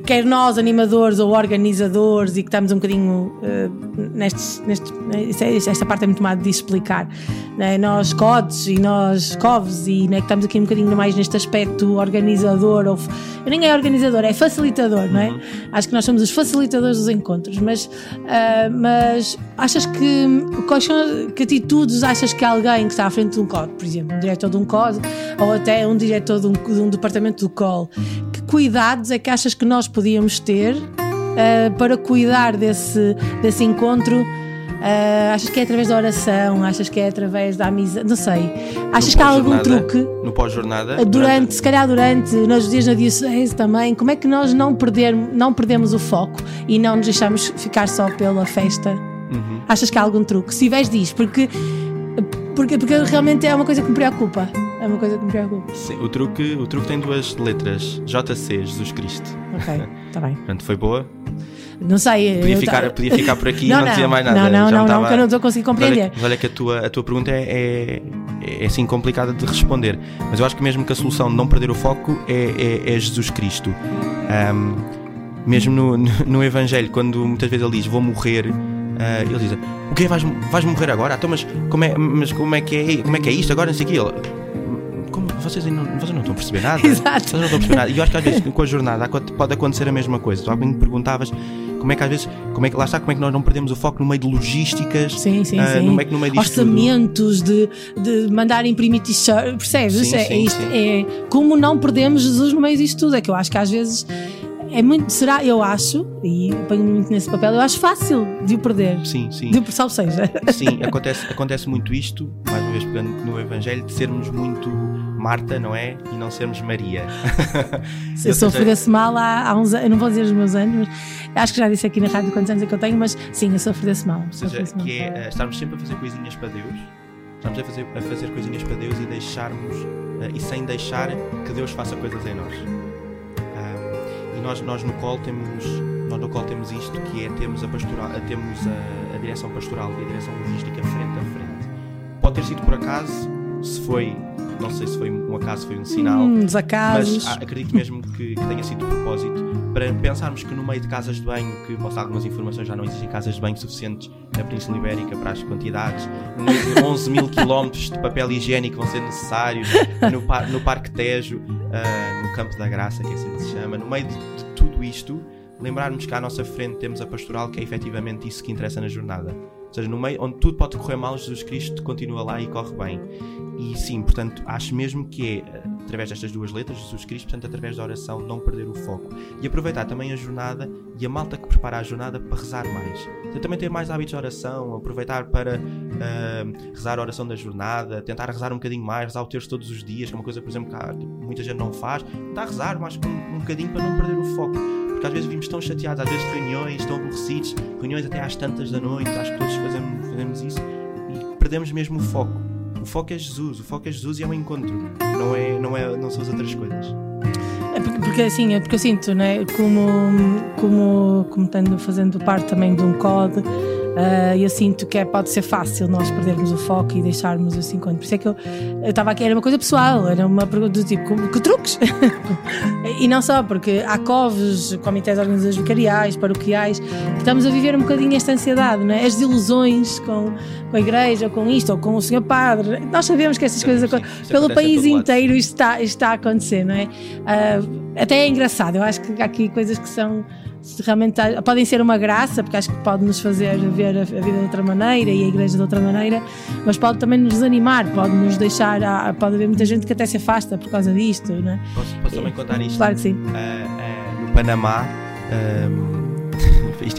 Quer nós, animadores ou organizadores, e que estamos um bocadinho eh, nestes. nestes é- esta parte é muito má de explicar. né? Nós, CODs e nós, COVs, e né, que estamos aqui um bocadinho mais neste aspecto organizador, ou. Nem é organizador, é facilitador, não é? Acho que nós somos os facilitadores dos encontros, mas, ah, mas achas que quais são que atitudes achas que alguém que está à frente de um COD, por exemplo, um diretor de um COD ou até um diretor de um, de um departamento do COL, que cuidados é que achas que nós podíamos ter ah, para cuidar desse, desse encontro? Ah, achas que é através da oração? Achas que é através da amizade? Não sei. Achas No que há algum truque? No pós-jornada. durante, se calhar durante, nos dias na Diocese também, como é que nós não, perder, não perdemos o foco e não nos deixamos ficar só pela festa? Uhum. Achas que há algum truque? Se tiveres, diz, porque, porque, porque realmente é uma coisa que me preocupa. É uma coisa que me preocupa. Sim, o, truque, o truque tem duas letras: JC, Jesus Cristo. Ok, está bem. Portanto, foi boa. Não sei. Podia ficar, podia ficar por aqui e Não, não, não. dizia mais nada. Não, não, não, não, que eu não estou a conseguir Mas olha, compreender. mas olha que a tua, a tua pergunta é, é, é assim complicada de responder. Mas eu acho que mesmo que a solução de não perder o foco é, é, é Jesus Cristo. Ahm, mesmo no, no, Evangelho, quando muitas vezes ele diz vou morrer, ah, ele diz: O quê? Vais, vais morrer agora? Então, mas como é, mas como é, que, é, como é que é isto agora? Não sei o quê. Ele, como, vocês, não, vocês não estão a perceber nada. Exato. Vocês não estão a perceber nada. E eu acho que às vezes com a jornada pode acontecer a mesma coisa. Tu há bocadinho perguntavas como é que às vezes, como é que lá está, como é que nós não perdemos o foco no meio de logísticas, Sim, sim, ah, sim. no meio, no meio tudo. Orçamentos de, de mandar imprimir t-shirt, percebes? Sim, é, sim, isto, é como não perdemos Jesus no meio disto tudo. É que eu acho que às vezes é muito, será, eu acho, e ponho muito nesse papel, eu acho fácil de o perder. Sim, sim. De, salvo seja. Sim, acontece, acontece muito isto, mais uma vez pegando no Evangelho, de sermos muito Marta, não é? E não sermos Maria. Eu sofro desse mal há, há uns anos, eu não vou dizer os meus anos, mas acho que já disse aqui na rádio quantos anos é que eu tenho, mas sim, eu sofro desse mal. Ou seja, mal. que é eh, estarmos sempre a fazer coisinhas para Deus, estarmos a fazer, a fazer coisinhas para Deus e deixarmos, eh, e sem deixar que Deus faça coisas em nós. E nós, nós no colo temos, nós no colo temos isto, que é temos a pastoral, temos a, a direção pastoral e a direção logística frente a frente. Pode ter sido por acaso, se foi, não sei se foi um acaso, foi um sinal. Hum. Mas ah, acredito mesmo que, que tenha sido de propósito para pensarmos que no meio de casas de banho, que posso algumas informações, já não existem casas de banho suficientes na Península Ibérica para as quantidades, no meio de 11 mil quilómetros de papel higiênico vão ser necessários, no, par- no Parque Tejo, ah, no Campo da Graça, que é assim que se chama, no meio de, de tudo isto, lembrarmos que à nossa frente temos a pastoral, que é efetivamente isso que interessa na jornada. Ou seja, no meio onde tudo pode correr mal, Jesus Cristo continua lá e corre bem. E sim, portanto, acho mesmo que é eh, através destas duas letras, Jesus Cristo, portanto, através da oração, não perder o foco. E aproveitar também a jornada e a malta que prepara a jornada para rezar mais. Então, também ter mais hábitos de oração, aproveitar para ah, rezar a oração da jornada, tentar rezar um bocadinho mais, rezar o terço todos os dias, que é uma coisa, por exemplo, que muita gente não faz. Tentar rezar mais um, um bocadinho para não perder o foco. Porque às vezes vimos tão chateados, às vezes de reuniões, tão aborrecidos, reuniões até às tantas da noite, acho que todos fazemos, fazemos isso e perdemos mesmo o foco. O foco é Jesus, o foco é Jesus e é um encontro, não, é, não, é, não são as outras coisas. É porque, porque assim, é porque eu sinto, né, como, como, como tendo, fazendo parte também de um COD, Ah, eu sinto que é, pode ser fácil nós perdermos o foco e deixarmos esse encontro. Por isso é que eu estava aqui, era uma coisa pessoal, era uma pergunta do tipo, como- que truques? e não só, porque há COVs, comitês organizações vicariais, paroquiais, que estamos a viver um bocadinho esta ansiedade, não é? As desilusões com, com a igreja, com isto, ou com o senhor padre. Nós sabemos que essas coisas sim, acon- isso pelo país inteiro isto está, isto está a acontecer, não é? Ah, até é engraçado, eu acho que há aqui coisas que são realmente podem ser uma graça, porque acho que pode nos fazer ver a, vida de outra maneira e a igreja de outra maneira, mas pode também nos desanimar, pode nos deixar, pode haver muita gente que até se afasta por causa disto, não é? Posso, posso também contar isto? Claro que sim. Ah, ah, no Panamá. ahm,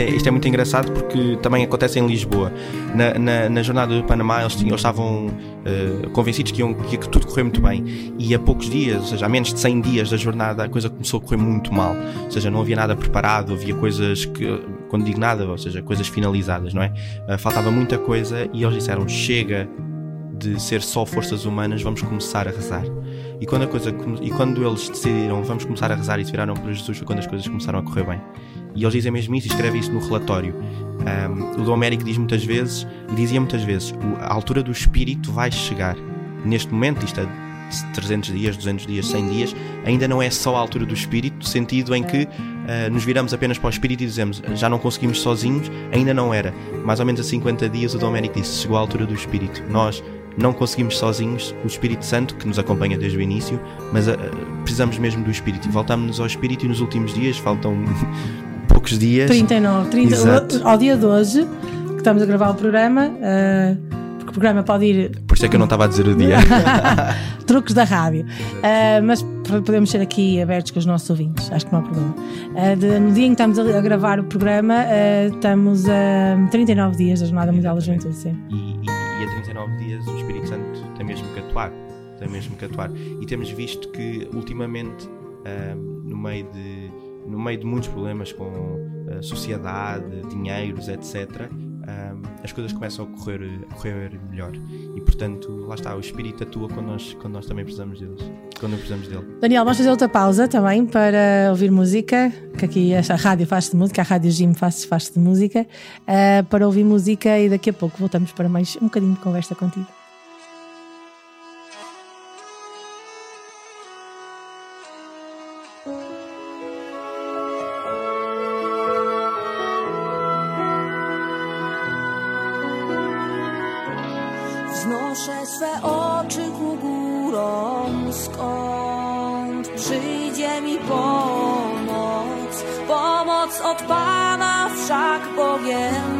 isto, é, isto é muito engraçado porque também acontece em Lisboa. Na, na, na jornada do Panamá, eles, tinham, eles estavam ah, convencidos que, iam, que ia tudo correr muito bem. E a poucos dias, ou seja, a menos de 100 dias da jornada, a coisa começou a correr muito mal. Ou seja, não havia nada preparado, havia coisas que, quando digo nada, ou seja, coisas finalizadas, não é? Ah, faltava muita coisa e eles disseram: chega de ser só forças humanas, vamos começar a rezar. E quando, a coisa, e quando eles decidiram vamos começar a rezar e se viraram para Jesus foi quando as coisas começaram a correr bem. E eles dizem mesmo isso escreve isso no relatório. Um, o Dom Américo diz muitas vezes, e dizia muitas vezes, "O- a altura do Espírito vai chegar. Neste momento, isto é 300 dias, 200 dias, 100 dias, ainda não é só a altura do Espírito, no sentido em que uh, nos viramos apenas para o Espírito e dizemos já não conseguimos sozinhos, ainda não era. Mais ou menos a 50 dias o Dom Américo disse, chegou a altura do Espírito. Nós não conseguimos sozinhos, o Espírito Santo, que nos acompanha desde o início, mas uh, precisamos mesmo do Espírito. Voltamos-nos ao Espírito e nos últimos dias, faltam poucos dias. 39, 30, Exato. ao dia de hoje, que estamos a gravar o programa, ah, porque o programa pode ir Por isso é que eu não estava a dizer o dia. truques da rádio. Ah, mas podemos ser aqui abertos com os nossos ouvintes, acho que não há problema. Ah, de- no dia em que estamos a, a gravar o programa, estamos a 39 dias da Jornada Mundial da Juventude. Sim. e, e, e a 39 dias o Espírito Santo tem mesmo que atuar. Tem mesmo que atuar. E temos visto que ultimamente, no, meio de, no meio de muitos problemas com a sociedade, dinheiros, etc., as coisas começam a correr, a correr melhor. E portanto, lá está, o Espírito atua quando nós, quando nós também precisamos deles. Quando precisamos dele. Daniel, vamos fazer outra pausa também para ouvir música, que aqui esta rádio faz de música, a Rádio Jim faz, faz de música, ah, para ouvir música e daqui a pouco voltamos para mais um bocadinho de conversa contigo. Wznoszę swe oczy ku górom, skąd przyjdzie mi pomoc. Pomoc od Pana wszak Bogiem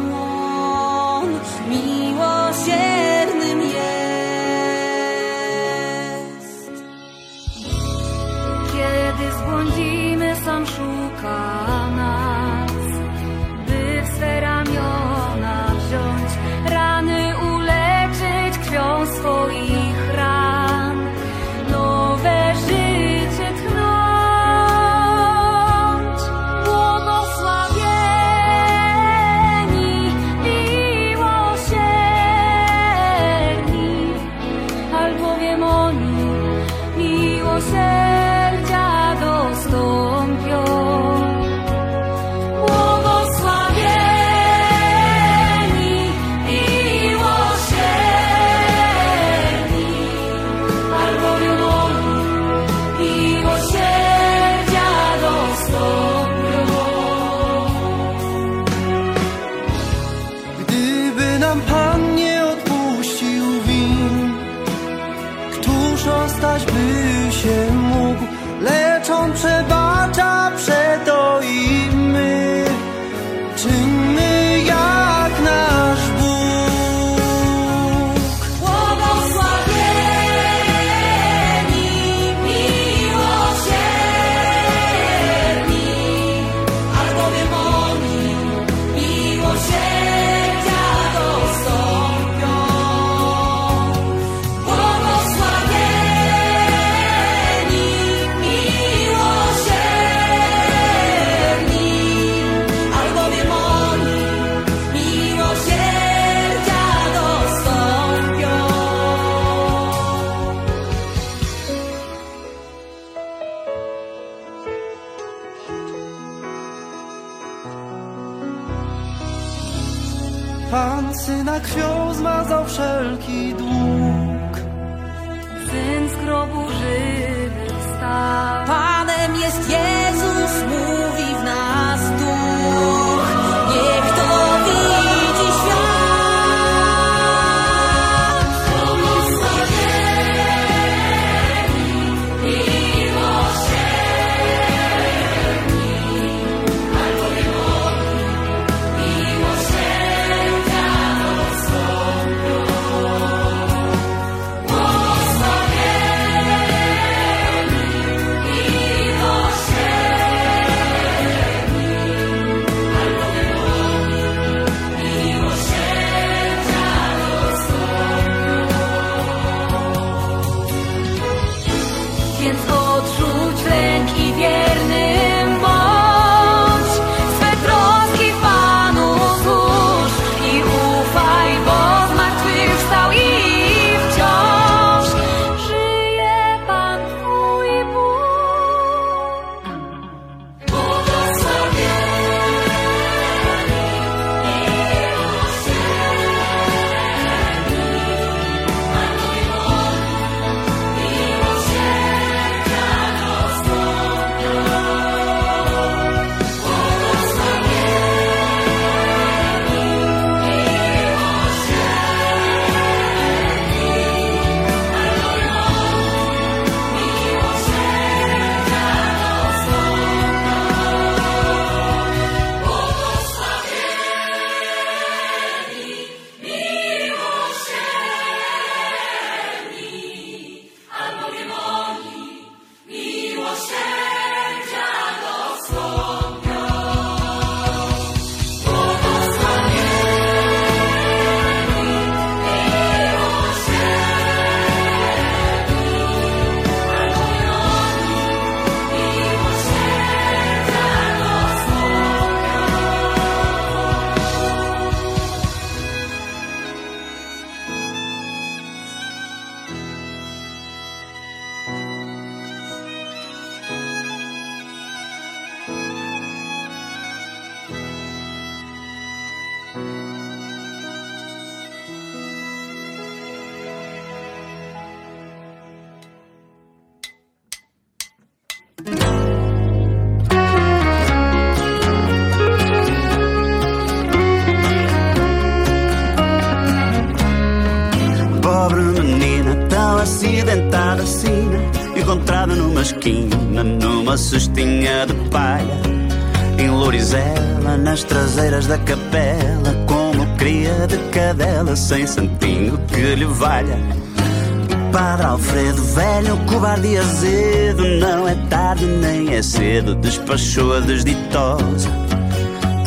despachou a desditosa.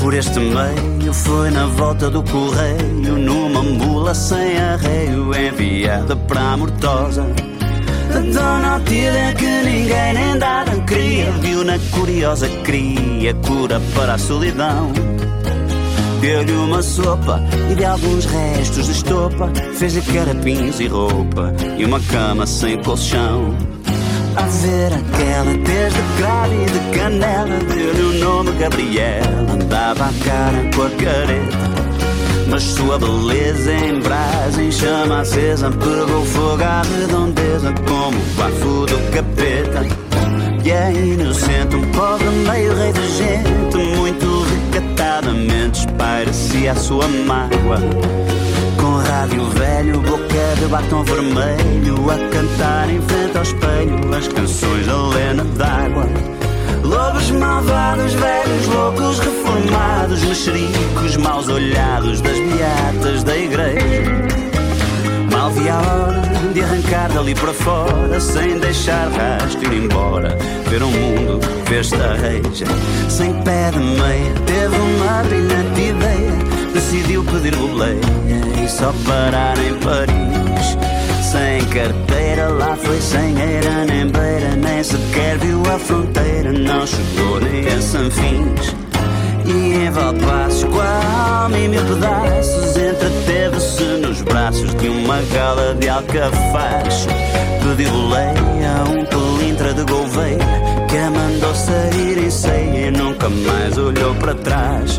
Por este meio foi na volta do correio Numa mula sem arreio Enviada para a Mortosa. Dona Otília que ninguém nem dada queria Viu na curiosa cria Cura para a solidão. Deu-lhe uma sopa e de alguns restos de estopa Fez-lhe carapins e roupa E uma cama sem colchão a ver aquela desde de canela Deu-lhe o nome Gabriela Andava a cara com a careta Mas sua beleza em brasa Em chama acesa Pegou fogo à redondeza Como o bafo do capeta. E é inocente Um pobre meio rei de gente Muito recatadamente Espalha-se a sua mágoa rádio velho, de batom vermelho A cantar em frente ao espelho As canções da Lena d'Água. Lobos malvados, velhos loucos reformados Mexericos maus olhados Das beatas da igreja. Mal vi a hora de arrancar dali para fora Sem deixar rastro ir embora. Ver o mundo, ver esta reja Sem pé de meia Teve uma brilhante ideia Decidiu pedir boleia E só parar em Paris Sem carteira lá foi sem eira nem beira Nem sequer viu a fronteira Não chegou nem a Sanfins e em Valpassos, em mil pedaços, entreteve-se nos braços de uma gala de alcafaxe. Pediu leia a um pelintra de Gouveia, que a mandou sair em ceia e nunca mais olhou para trás.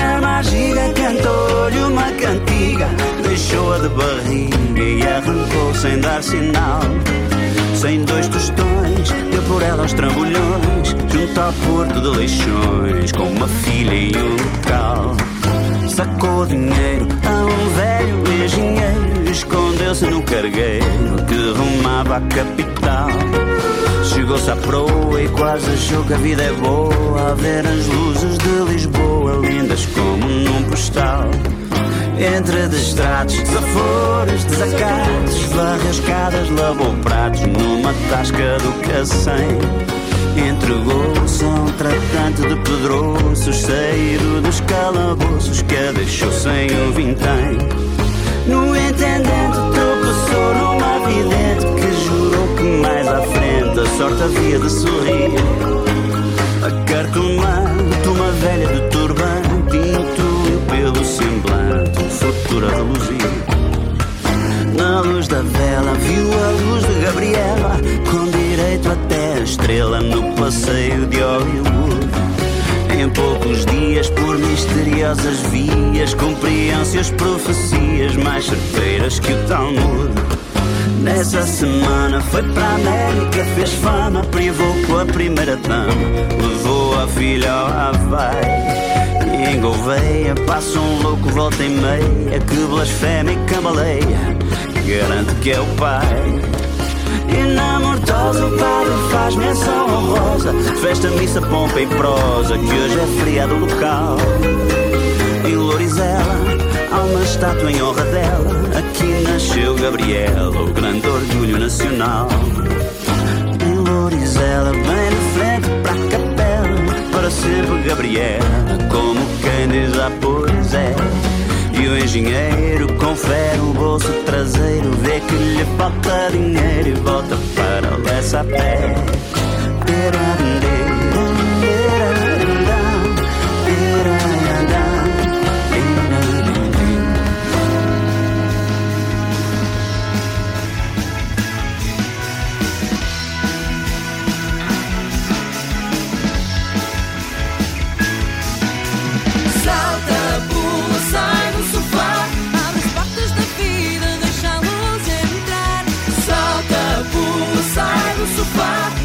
Sem a mágica, cantou-lhe uma cantiga. Deixou-a de barriga e arrancou sem dar sinal. Sem dois tostões, deu por ela aos trambolhões, junto ao porto de Leixões, com uma filha e um local. Sacou dinheiro a um velho engenheiro, escondeu-se no cargueiro que rumava à capital. Chegou-se à proa e quase achou que a vida é boa, a ver as luzes de Lisboa, lindas como num postal. Entre destratos, desafores, desacatos, barrascadas, lavou pratos numa tasca do cacém. Entregou-se a um tratante de pedroços, saído dos calabouços que a deixou sem um vintém. No intendente tropeçou numa vidente que jurou que mais à frente a sorte havia de sorrir. A cartomante, uma velha de o futuro a reluzir. Na luz da vela viu a luz de Gabriela, com direito até a estrela no passeio de Hollywood. Em poucos dias, por misteriosas vias, cumpriam-se as profecias mais certeiras que o Talmud. Nessa semana foi para a América, fez fama, privou com a primeira dama, levou a filha ao Havaí. E em Gouveia passa um louco volta e meia, que blasfémia e cambaleia, garante que é o pai. E na mortosa o padre faz menção honrosa Festa, missa, pompa e prosa Que hoje é feriado local Em Lorizela há uma estátua em honra dela Aqui nasceu Gabriela O grande orgulho nacional Em Lorizela, bem Para sempre Como quem diz, é e o engenheiro confere o bolso traseiro, vê que lhe falta dinheiro e volta para o a pé. Salta, sofá.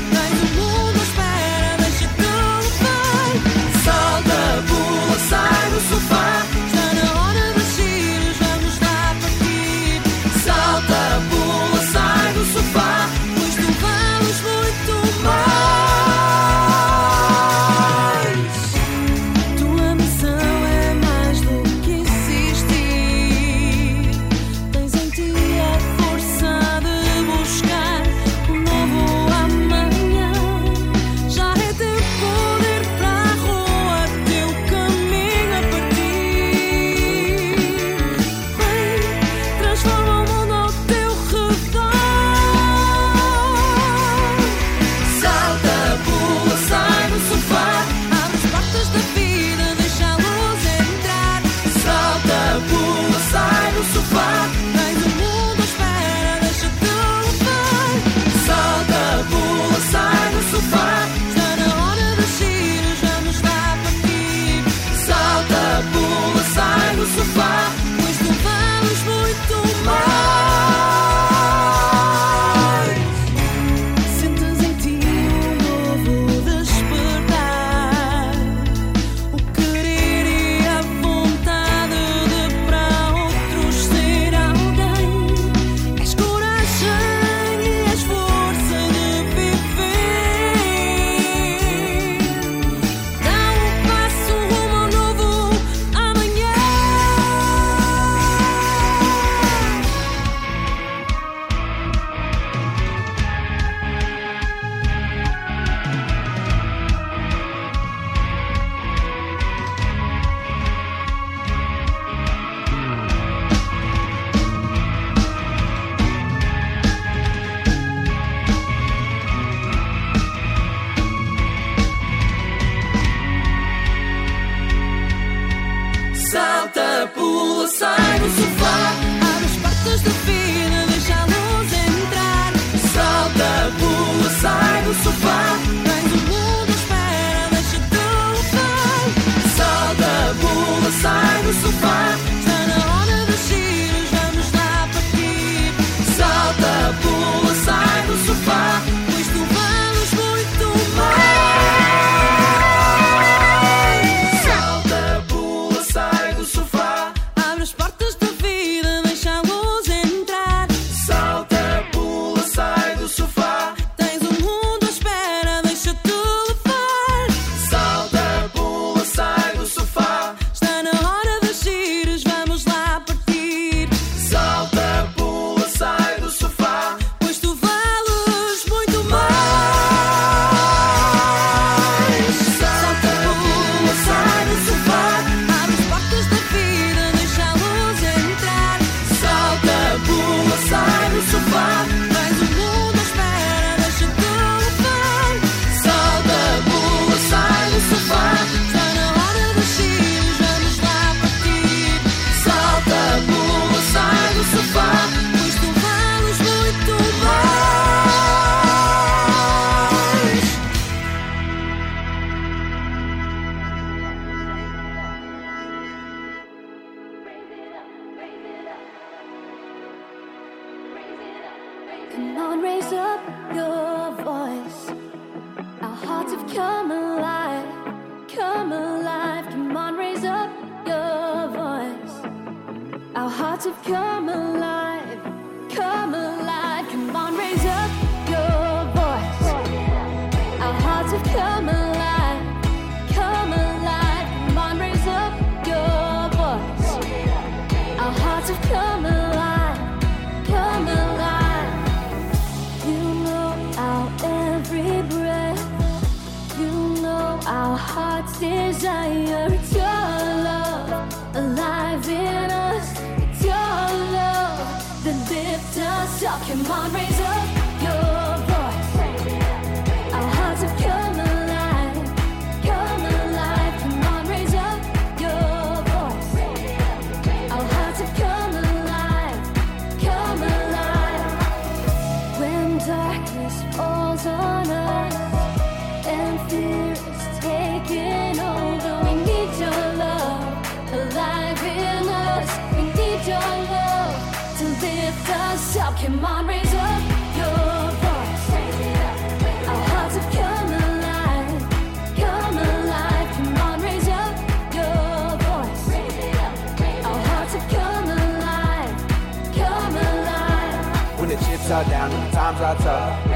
When are down and the times are tough.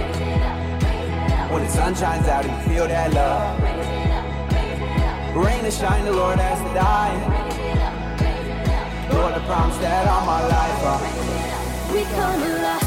When the sun shines out and you feel that love. Rain or shine, the Lord has to die. Lord, I promise that all my life. Uh, We come alive,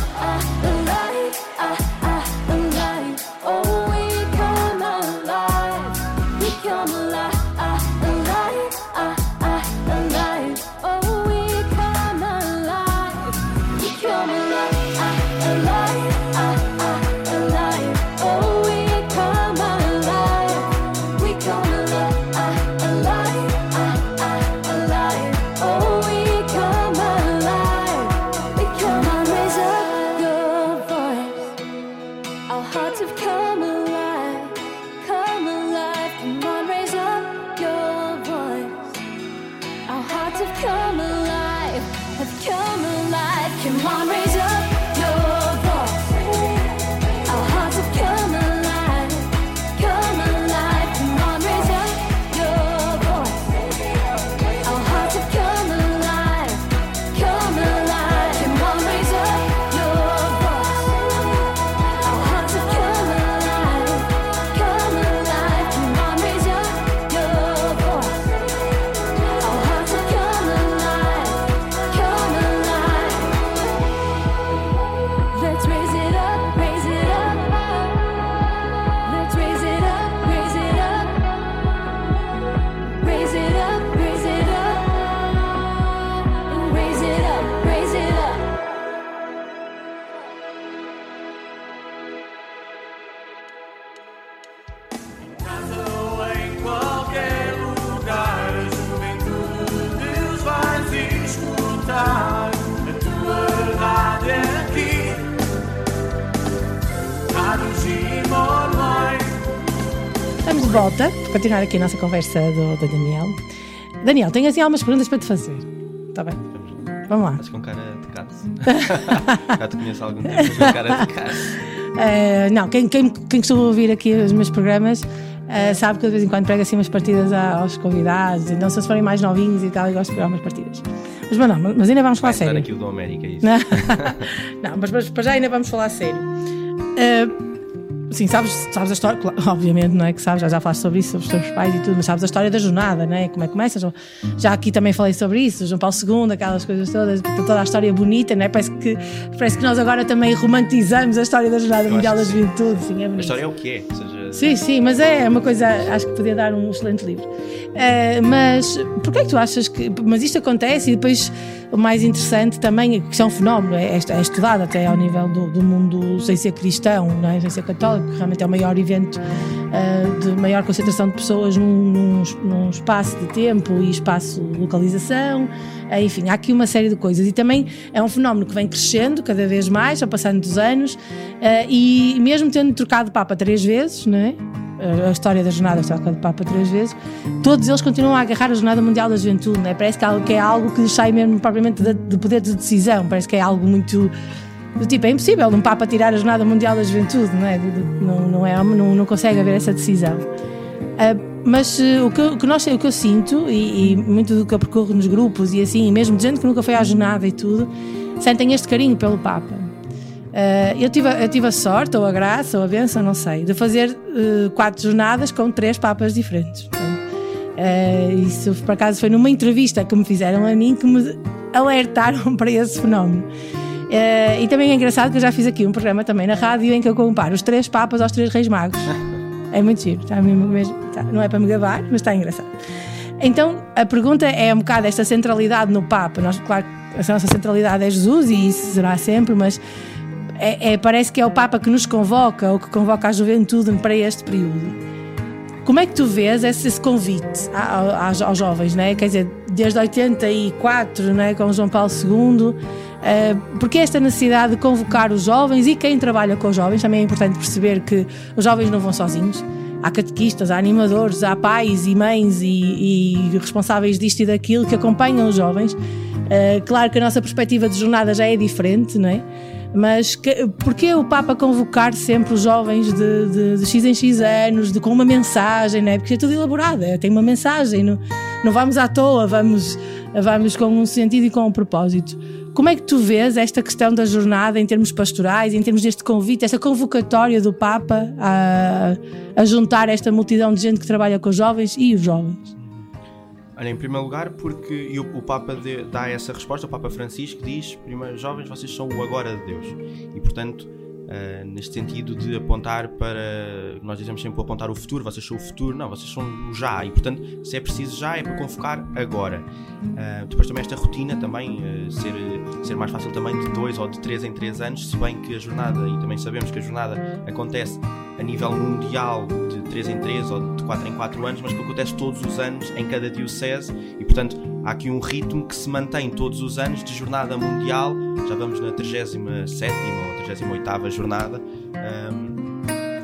continuar aqui a nossa conversa do, do Daniel. Daniel, tenho assim algumas perguntas para te fazer. Está bem? Vamos lá. Estás com cara de caso. Já te conheço há algum tempo, mas com cara de caso. Eh, não, quem, quem, quem costuma ouvir aqui os meus programas eh, sabe que eu de vez em quando prego assim umas partidas aos convidados. Então, se eles forem mais novinhos e tal, eu gosto de pegar umas partidas. Mas, mas não, mas ainda vamos falar Vai sério. aqui o do América, é isso. Não, mas, mas para já ainda vamos falar sério. Eh, sim, sabes, sabes a história, claro, obviamente, não é que sabes, já, já falaste sobre isso, sobre os teus pais e tudo, mas sabes a história da jornada, não é? Como é que começa? Já- Já aqui também falei sobre isso, João Paulo II, aquelas coisas todas, toda a história bonita, não é? Parece que, parece que nós agora também romantizamos a história da Jornada Mundial da. Juventude, sim, é A bonito. história é o que é. Ou seja, Sim, sim, mas é uma coisa, acho que podia dar um excelente livro. Eh, mas porquê é que tu achas que. Mas isto acontece e depois mais interessante também é que isto é um fenómeno, é, é estudado até ao nível do, do mundo sem ser cristão, não é? sem ser católico, que realmente é o maior evento eh, de maior concentração de pessoas num, num, num espaço de tempo e espaço localização. Eh, enfim, há aqui uma série de coisas e também é um fenómeno que vem crescendo cada vez mais, ao passar dos anos, eh, e mesmo tendo trocado Papa três vezes, não é? A história da jornada está de Papa três vezes, todos eles continuam a agarrar a Jornada Mundial da Juventude, não é? parece que é algo que, é lhes sai mesmo propriamente de poder de decisão, parece que é algo muito Do tipo, é impossível um Papa tirar a Jornada Mundial da Juventude, não é? Do- do- Não, não, é, não, não consegue haver essa decisão. Ah, mas eh, o, que, o que nós, o que eu sinto, e, e muito do que eu percorro nos grupos e assim, e mesmo de gente que nunca foi à jornada e tudo, sentem este carinho pelo Papa. Ah, eu, tive, eu tive a sorte, ou a graça, ou a benção, não sei, de fazer eh, quatro jornadas com três Papas diferentes. Eh, isso por acaso foi numa entrevista que me fizeram a mim que me alertaram para esse fenómeno. E também é engraçado que eu já fiz aqui um programa também na rádio em que eu comparo os três Papas aos três Reis Magos. É muito giro, está mesmo, mesmo- tá- não é para me gabar, mas está engraçado. Então a pergunta é um bocado esta centralidade no Papa. Nós, claro, a nossa centralidade é Jesus e isso será sempre, mas é- é- parece que é o Papa que nos convoca ou que convoca a juventude para este período. Como é que tu vês esse, esse convite a- a- aos, jovens, né? quer dizer, desde 84, né? com João Paulo II, eh, porque esta necessidade de convocar os jovens e quem trabalha com os jovens, também é importante perceber que os jovens não vão sozinhos. Há catequistas, há animadores, há pais e mães e, e responsáveis disto e daquilo que acompanham os jovens. Eh, claro que a nossa perspectiva de jornada já é diferente, não é? Mas que, o Papa convocar sempre os jovens de, de, de X em X anos, de, com uma mensagem, não é? Porque é tudo elaborado, é, tem uma mensagem, não, não vamos à toa, vamos, vamos com um sentido e com um propósito. Como é que tu vês esta questão da jornada em termos pastorais, em termos deste convite, esta convocatória do Papa a, a juntar esta multidão de gente que trabalha com os jovens e os jovens? Olha, em primeiro lugar, porque o, o Papa de- dá essa resposta, o Papa Francisco diz: primeiro, jovens, vocês são o agora de Deus. E portanto, ah, neste sentido de apontar para. Nós dizemos sempre apontar o futuro, vocês são o futuro, não, vocês são o já. E portanto, se é preciso já, é para convocar agora. Ah, depois também esta rotina, também ah, ser, ser mais fácil também de dois ou de três em três anos, se bem que a jornada, e também sabemos que a jornada acontece a nível mundial de 3 em 3 ou de 4 em 4 anos, mas que acontece todos os anos em cada diocese e, portanto, há aqui um ritmo que se mantém todos os anos de jornada mundial. Já vamos na 37 ou 38 jornada, hum,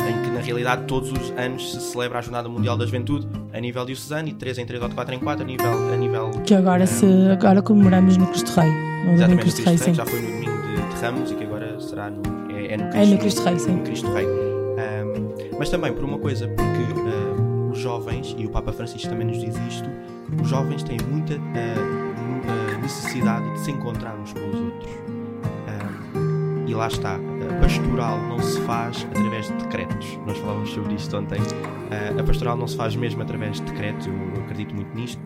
em que na realidade todos os anos se celebra a Jornada Mundial da Juventude a nível diocesano e de 3 em 3 ou de 4 em 4 a nível. A nível Que agora, se, agora comemoramos no Cristo Rei. No Exatamente, Cristo Cristo Rei, sim. já foi no domingo de, de Ramos e que agora será no, é, é no É no Cristo Rei, sim. no Cristo Rei. Ahm, mas também por uma coisa, porque ahm, os jovens, e o Papa Francisco também nos diz isto, os jovens têm muita ah, necessidade de se encontrar uns com os outros. E lá está, a pastoral não se faz através de decretos. Nós falávamos sobre isto ontem. Ah, a pastoral não se faz mesmo através de decretos, eu, eu acredito muito nisto.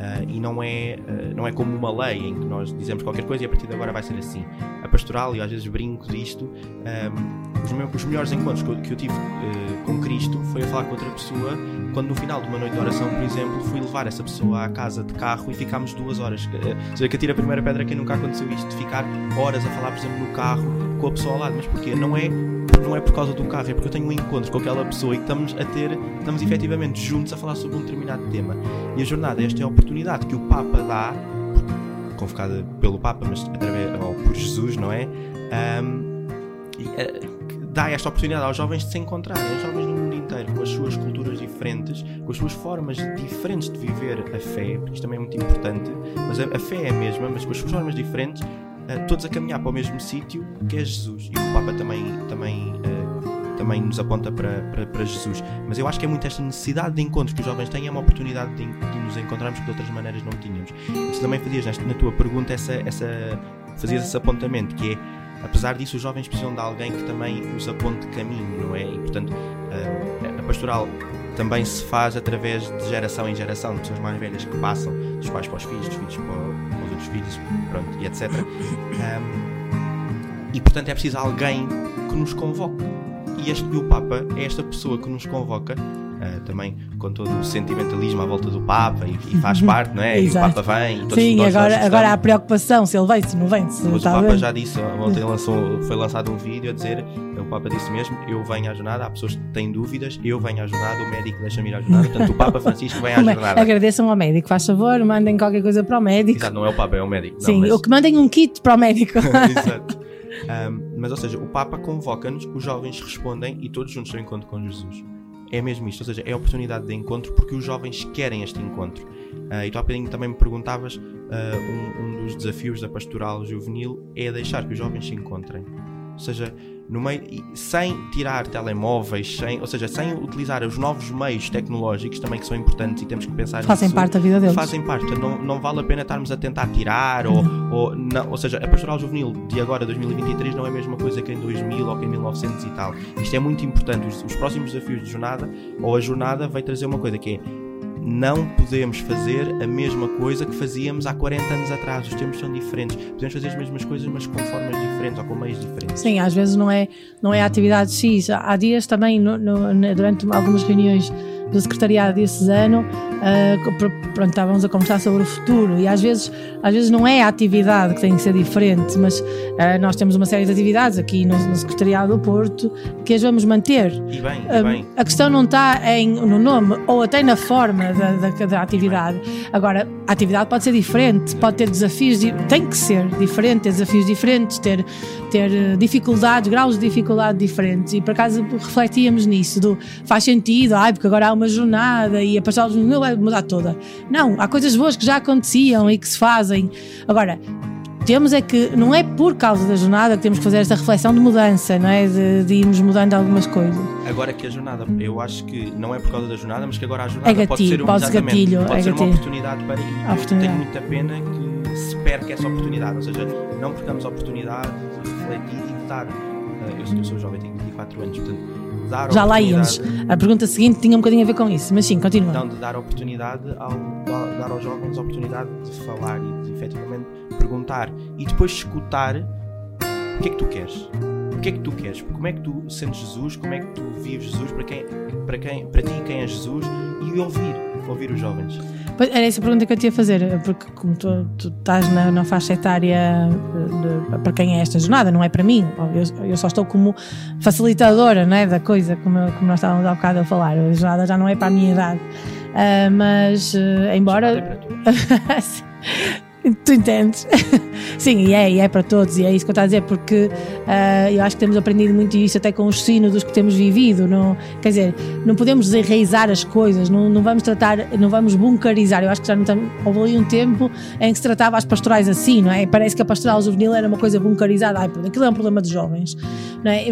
Ah, e não é, ah, não é como uma lei em que nós dizemos qualquer coisa e a partir de agora vai ser assim. A pastoral, e às vezes brinco disto, ahm, os, meus- os melhores encontros que eu, que eu tive eh, com Cristo foi a falar com outra pessoa quando no final de uma noite de oração, por exemplo, fui levar essa pessoa à casa de carro e ficámos duas horas. Ou seja, que atira a primeira pedra quem nunca aconteceu isto, de ficar horas a falar, por exemplo, no carro com a pessoa ao lado. Mas porquê? Não é, não é por causa do carro, é porque eu tenho um encontro com aquela pessoa e estamos a ter, estamos efetivamente juntos a falar sobre um determinado tema. E a jornada, esta é a oportunidade que o Papa dá, convocada pelo Papa, mas através, ou por Jesus, não é? Ahm, e, que dá esta oportunidade aos jovens de se encontrarem, os jovens no mundo inteiro, com as suas culturas diferentes, com as suas formas diferentes de viver a fé, porque isto também é muito importante, mas a, a fé é a mesma, mas com as suas formas diferentes, eh, todos a caminhar para o mesmo sítio, que é Jesus. E o Papa também, também, eh, também nos aponta para, para, para Jesus. Mas eu acho que é muito esta necessidade de encontros que os jovens têm, é uma oportunidade de, de nos encontrarmos que de outras maneiras não tínhamos. Tu também fazias na tua pergunta essa, essa, fazias esse apontamento, que é apesar disso, os jovens precisam de alguém que também os aponte caminho, não é? E portanto, a, a pastoral também se faz através de geração em geração, de pessoas mais velhas que passam dos pais para os filhos, dos filhos para os outros filhos, pronto, e etc. Um, e portanto é preciso alguém que nos convoque. E, este, e o Papa é esta pessoa que nos convoca, ah, também com todo o sentimentalismo à volta do Papa, e, e faz parte, não é? E o. Papa vem, e todos Sim, nós agora, agora há preocupação se ele vem, se não vem. Se Mas está o Papa ver. já disse, ontem lançou, foi lançado um vídeo a dizer, o Papa disse mesmo, eu venho à jornada, há pessoas que têm dúvidas, eu venho à jornada, o médico deixa-me ir à jornada, portanto o Papa Francisco vem à é? jornada. Agradeçam ao médico, faz favor, mandem qualquer coisa para o médico. Exato, não é o Papa, é o médico. Não, Sim, mas- ou que mandem um kit para o médico. Exato. Um, mas, ou seja, o Papa convoca-nos, os jovens respondem e todos juntos ao encontro com Jesus. É mesmo isto, ou seja, é a oportunidade de encontro porque os jovens querem este encontro. Ah, e tu há bocadinho também me perguntavas ah, um, um dos desafios da pastoral juvenil é deixar que os jovens se encontrem. Ou seja, no meio, sem tirar telemóveis, sem, ou seja, sem utilizar os novos meios tecnológicos também que são importantes e temos que pensar Fazem nisso. parte da vida deles. Fazem parte, não, não vale a pena estarmos a tentar tirar ou, ou, não, ou seja, a pastoral juvenil de agora 2023 não é a mesma coisa que em 2000 ou que em 1900 e tal. Isto é muito importante. Os, os próximos desafios de jornada ou a jornada vai trazer uma coisa que é não podemos fazer a mesma coisa que fazíamos há 40 anos atrás. Os tempos são diferentes. Podemos fazer as mesmas coisas, mas com formas diferentes ou com meios diferentes. Sim, às vezes não é, não é atividade X. Há dias também, no- no- durante algumas reuniões do secretariado diocesano, ah, co- pr- pronto, estávamos a conversar sobre o futuro e às vezes, às vezes não é a atividade que tem que ser diferente, mas ah, nós temos uma série de atividades aqui no, no secretariado do Porto que as vamos manter. E bem, e Ah, bem. A questão não está em, no nome ou até na forma da, da, da atividade. Agora, a atividade pode ser diferente, pode ter desafios, tem que ser diferente, ter desafios diferentes, ter, ter eh, dificuldades, graus de dificuldade diferentes. E por acaso refletíamos nisso: do faz sentido, ai, porque agora há uma jornada e a pastoral não vai mudar toda. Não, há coisas boas que já aconteciam e que se fazem. Agora, temos é que não é por causa da jornada que temos que fazer esta reflexão de mudança, não é? De, de irmos mudando algumas coisas. Agora que a jornada, eu acho que não é por causa da jornada, mas que agora a jornada É pode gatilho, ser um, pode ser exatamente, gatilho, pode é ser uma gatilho. oportunidade para ir. Oportunidade. tenho muita pena que se perca essa oportunidade, ou seja, não percamos a oportunidade de refletir e de dar. eh, Eu, eu sou jovem, tenho 24 anos, portanto, Já lá íamos. A pergunta seguinte tinha um bocadinho a ver com isso, mas sim, continua. Não, de dar oportunidade ao, dar dar aos jovens a oportunidade de falar e de efetivamente perguntar e depois escutar o que é que tu queres. O que é que tu queres? Como é que tu sentes Jesus? Como é que tu vives Jesus? Para quem, para quem, para ti quem é Jesus? E ouvir, ouvir os jovens. Era essa a pergunta que eu te ia fazer, porque como tu, tu estás na, na faixa etária de- de- para quem é esta jornada, não é para mim, eu, eu só estou como facilitadora não é, da coisa, como, eu- como nós estávamos há bocado a falar, a jornada já não é para a minha idade. Ah, mas, É embora. Tu entendes? Sim, e é, e é para todos, e é isso que eu estou a dizer, porque ah, eu acho que temos aprendido muito isso até com os sínodos que temos vivido. Não, quer dizer, não podemos desenraizar as coisas, não, não vamos tratar, não vamos buncarizar. Eu acho que já não estamos, houve ali um tempo em que se tratava as pastorais assim, não é? Parece que a pastoral juvenil era uma coisa buncarizada, ai, aquilo é um problema de jovens, não é?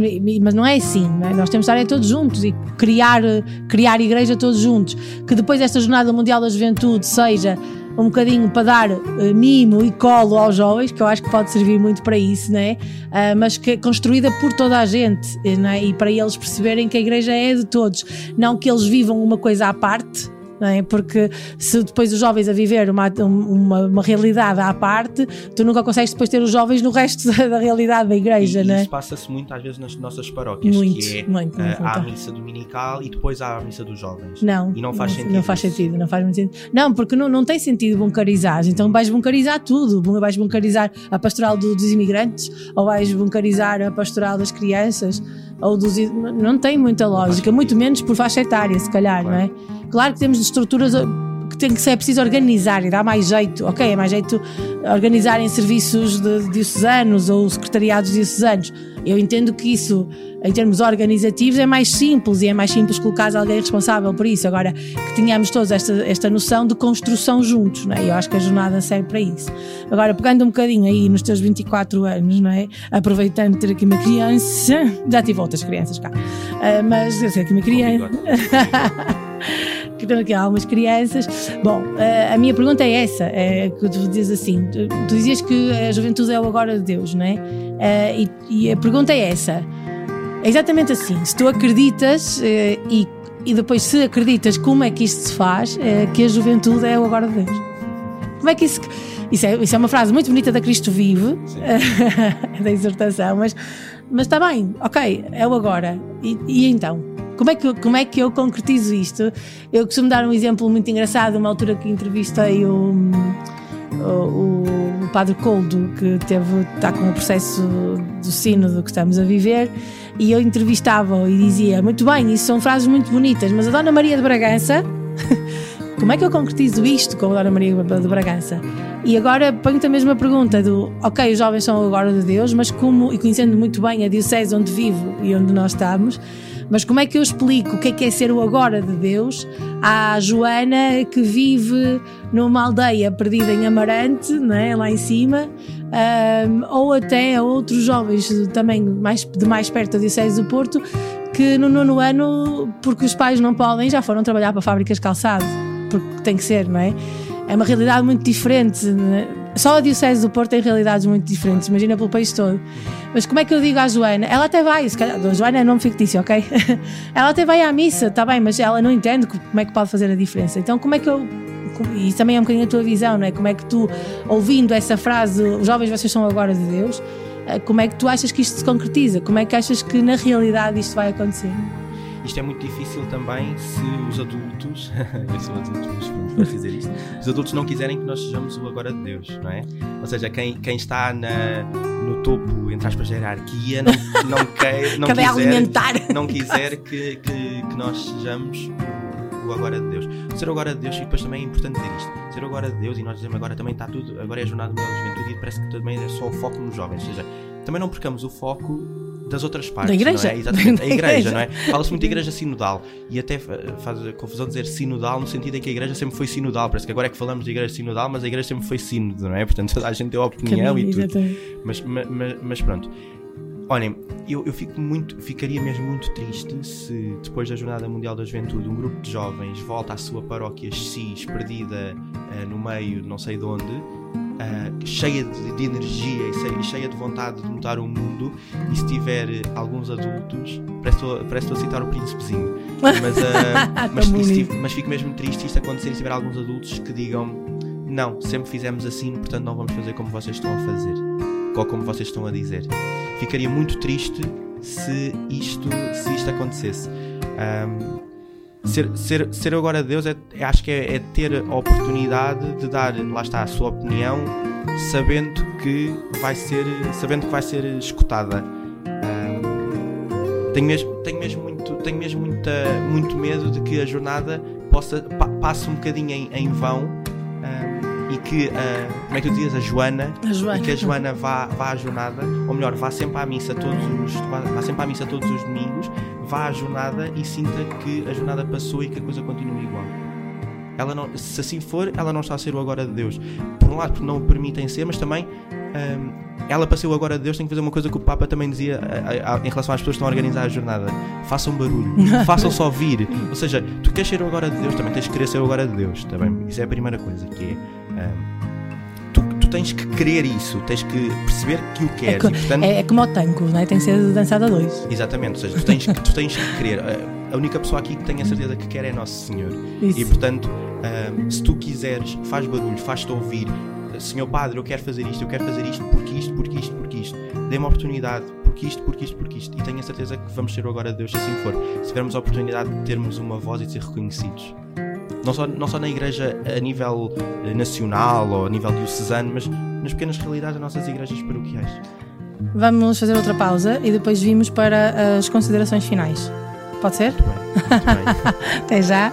Mas não é assim, não é? Nós temos de estar aí todos juntos e criar, criar igreja todos juntos. Que depois esta Jornada Mundial da Juventude seja um bocadinho para dar eh, mimo e colo aos jovens, que eu acho que pode servir muito para isso, né? Ah, mas que é construída por toda a gente, eh, não é? e para eles perceberem que a igreja é de todos, não que eles vivam uma coisa à parte. Não é? Porque se depois os jovens a viver uma, uma, uma realidade à parte, tu nunca consegues depois ter os jovens no resto da, da realidade da igreja, e não é? isso passa-se muito às vezes nas nossas paróquias, Muito, que é muito, muito, há a missa dominical e depois há a missa dos jovens. Não, E não faz sentido Não faz isso. sentido, não faz muito sentido. Não, porque não, não tem sentido buncarizar. Então vais buncarizar tudo. Vais buncarizar a pastoral do- dos imigrantes, ou vais buncarizar a pastoral das crianças, ou dos. Não tem muita lógica, muito menos por faixa etária, se calhar, Claro. não é? Claro que temos estruturas uh, que tem que ser é preciso organizar e dar mais jeito. Ok, é mais jeito organizar em serviços de diocesanos ou secretariados diocesanos. Eu entendo que isso, em termos organizativos, é mais simples e é mais simples colocar alguém responsável por isso. Agora, que tenhamos todos esta, esta noção de construção juntos, não é? Eu acho que a jornada serve para isso. Agora, pegando um bocadinho aí nos teus 24 anos, não é? Aproveitando ter aqui uma criança, já tive outras crianças cá, Ah, mas eu sei aqui uma criança que tenho aqui algumas crianças. Bom, eh, a minha pergunta é essa: é, que tu dizes assim, tu, tu dizias que a juventude é o agora de Deus, não é? Eh, e, e a pergunta é essa: é exatamente assim, se tu acreditas eh, e, e depois se acreditas como é que isto se faz, eh, que a juventude é o agora de Deus. Como é que isso. Isso é, isso é uma frase muito bonita da Cristo Vive, da exortação, mas, mas está bem, ok, é o agora. E, e então? Como é, que, como é que eu concretizo isto? Eu costumo dar um exemplo muito engraçado, uma altura que entrevistei o, o, o Padre Coldo, que teve, está com o processo do sínodo que estamos a viver, e eu entrevistava-o e dizia: Muito bem, isso são frases muito bonitas, mas a Dona Maria de Bragança. Como é que eu concretizo isto com a Dona Maria de Bragança? E agora ponho-te a mesma pergunta do, ok, os jovens são agora de Deus, mas como, e conhecendo muito bem a diocese onde vivo e onde nós estamos, Mas como é que eu explico o que é que é ser o agora de Deus à Joana que vive numa aldeia perdida em Amarante, não é? lá em cima, ahm, ou até a outros jovens também mais, de mais perto da Diocese do Porto que no nono ano, porque os pais não podem, já foram trabalhar para fábricas de calçado, porque tem que ser, não é? É uma realidade muito diferente. né? Só a Diocese do Porto tem realidades muito diferentes, imagina pelo país todo. Mas como é que eu digo à Joana? Ela até vai, se calhar, Joana é nome fictício, ok? ela até vai à missa, está bem, mas ela não entende como é que pode fazer a diferença. Então, como é que eu. E também é um bocadinho a tua visão, não é? Como é que tu, ouvindo essa frase, os jovens vocês são agora de Deus, eh, como é que tu achas que isto se concretiza? Como é que achas que na realidade isto vai acontecer? Isto é muito difícil também se os adultos, eu sou adulto, mas posso dizer isto, os adultos não quiserem que nós sejamos o agora de Deus, não é? Ou seja, quem, quem está na, no topo, entre aspas, da hierarquia, não, não, quer, não Acabei quiser, alimentar. não quiser que, que, que nós sejamos o agora de Deus. Ser o agora de Deus, e depois também é importante dizer isto, ser o agora de Deus, e nós dizemos agora também está tudo, agora é a jornada mundial da juventude e parece que também é só o foco nos jovens, ou seja, também não percamos o foco das outras partes, igreja. não é? Exatamente, Da a igreja, igreja. não é? Fala-se muito de igreja sinodal e até faz a confusão dizer sinodal no sentido em que a igreja sempre foi sinodal. Parece que agora é que falamos de igreja sinodal, mas a igreja sempre foi sínodo, não é? Portanto, toda a gente tem opinião e tudo. Mas, ma- ma- mas pronto. Olhem, eu, eu fico muito, ficaria mesmo muito triste se depois da Jornada Mundial da Juventude um grupo de jovens volta à sua paróquia X, perdida eh, no meio de não sei de onde, eh, cheia de, de energia e che- cheia de vontade de mudar o mundo, e se tiver eh, alguns adultos, parece que estou- a citar o príncipezinho, mas, mas, se mas fico mesmo triste isto acontecer se tiver alguns adultos que digam não, sempre fizemos assim, portanto não vamos fazer como vocês estão a fazer como vocês estão a dizer. Ficaria muito triste se isto, se isto acontecesse. Ahm, ser, ser, ser agora Deus é, é- acho que é, é ter a oportunidade de dar, lá está, a sua opinião, sabendo que vai ser, sabendo que vai ser escutada. Ahm, tenho mesmo, tenho mesmo, muito, tenho mesmo muita, muito medo de que a jornada possa, pa- passe um bocadinho em, em vão e que, ah, como é que tu dizias, a Joana, A Joana. e que a Joana vá, vá à jornada, ou melhor, vá sempre à missa todos os, vá, vá sempre à missa todos os domingos, vá à jornada e sinta que a jornada passou e que a coisa continua igual. Ela não, se assim for, ela não está a ser o agora de Deus. Por um lado, porque não o permitem ser, mas também hum, ela para ser o agora de Deus tem que fazer uma coisa que o Papa também dizia a- a- a- em relação às pessoas que estão a organizar a jornada: façam barulho, façam só vir. Ou seja, tu queres ser o agora de Deus, também tens que querer ser o agora de Deus. Tá bem? Isso é a primeira coisa, que é. Tu, tu tens que querer isso, tens que perceber que o É, queres. co- e, portanto, é- é como o tango, não é? tem que ser dançado a dois. Exatamente, ou seja, tu tens, que- tu tens que querer. A- única pessoa aqui que tenho a certeza que quer é Nosso Senhor. Isso. E portanto, ahm, se tu quiseres, faz barulho, faz-te ouvir. Senhor Padre, eu quero fazer isto, eu quero fazer isto, porque isto, porque isto, porque isto. Dê-me oportunidade, porque isto, porque isto, porque isto. E tenho a certeza que vamos ser agora de Deus se assim for. Se tivermos a oportunidade de termos uma voz e de ser reconhecidos. Não só, não só na igreja a nível eh, nacional ou a nível diocesano, mas nas pequenas realidades das nossas igrejas paroquiais. Vamos fazer outra pausa e depois vimos para as considerações finais. Pode ser? Muito bem, muito bem. Até já.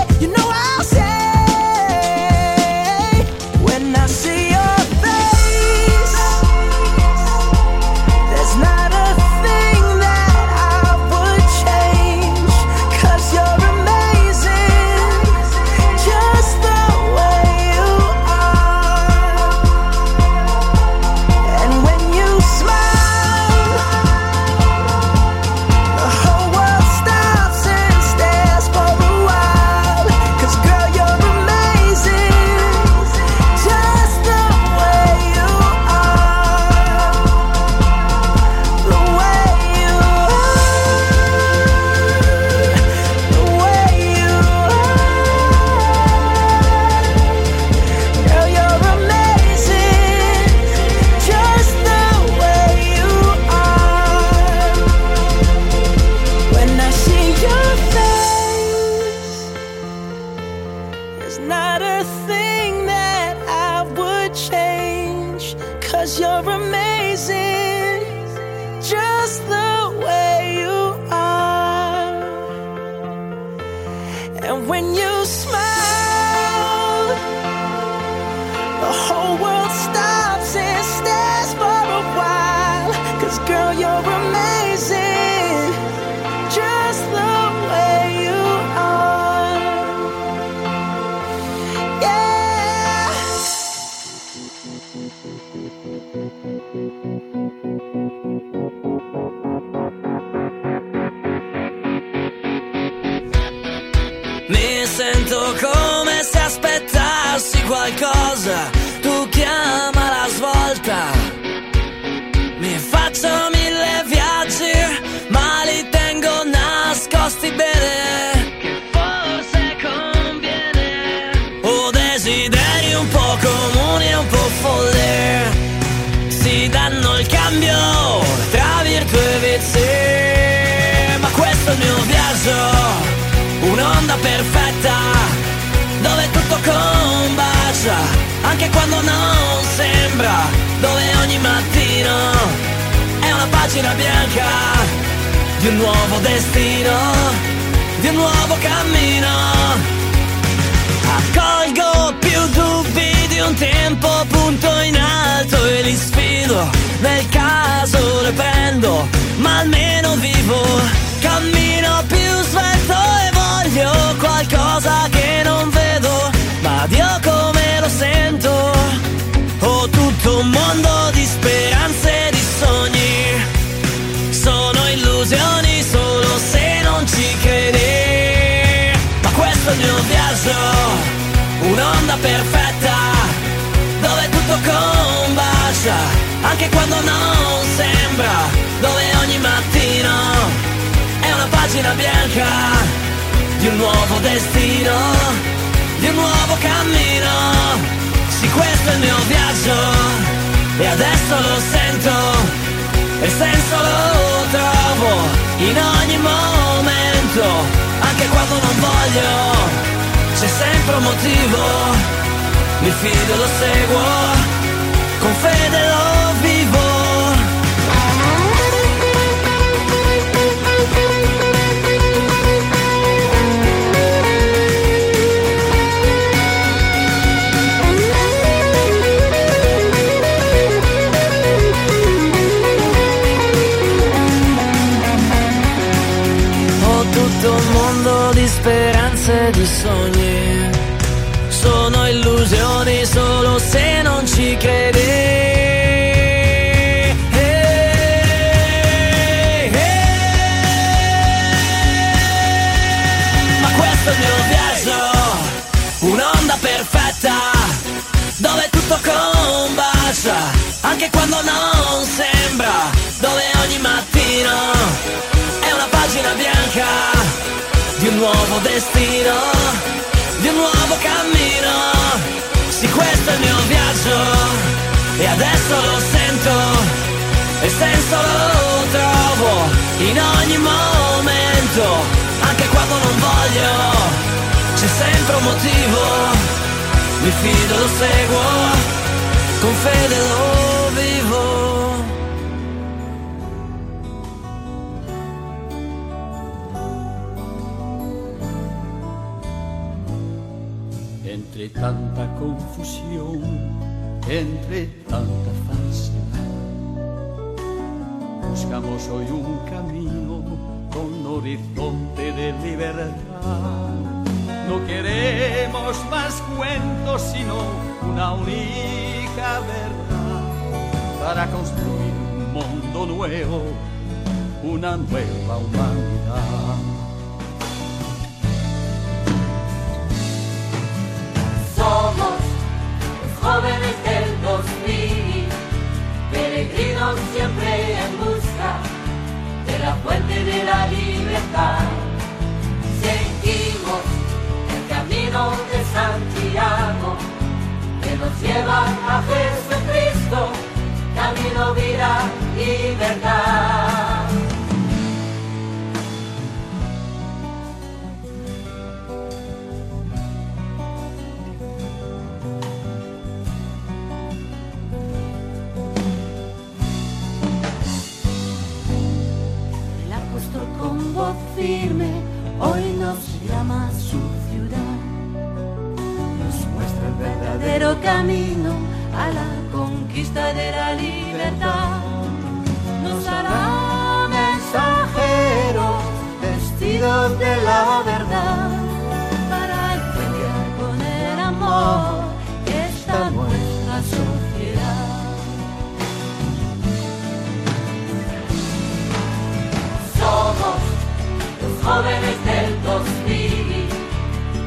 in ogni momento, anche quando non voglio, c'è sempre un motivo, mi fido, lo seguo, con fede faccia, anche quando non sembra, dove ogni mattino è una pagina bianca di un nuovo destino, di un nuovo cammino. Sì, questo è il mio viaggio e adesso lo sento e senso lo trovo in ogni momento, anche quando non voglio, c'è sempre un motivo. Mi fido, lo seguo con fede lo vivo. Entre tanta confusión, entre tanta falsedad, buscamos hoy un camino con horizonte de libertad. No queremos más cuentos, sino una única verdad para construir un mundo nuevo, una nueva humanidad. Somos jóvenes del 2000, peregrinos siempre en busca de la fuente de la libertad. El camino de Santiago que nos lleva a Jesucristo, camino, vida y verdad. Firme hoy nos llama su verdadero camino a la conquista de la libertad. Nos hará mensajeros vestidos de la verdad para enviar con el amor que está nuestra sociedad. Somos los jóvenes del 2000,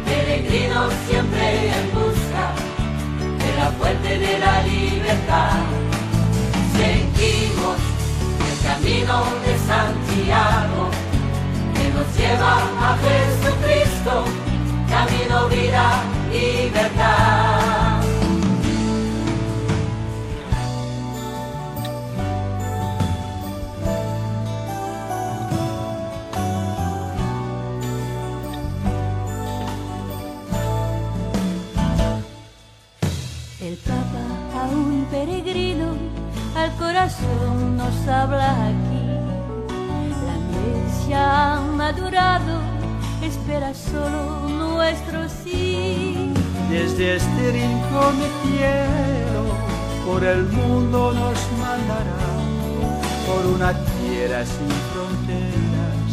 peregrinos siempre en fuente de la libertad. Seguimos el camino de Santiago que nos lleva a Jesucristo, camino, vida y al corazón nos habla aquí. La iglesia ha madurado, espera solo nuestro sí. Desde este rincón de cielo, por el mundo nos mandará, por una tierra sin fronteras,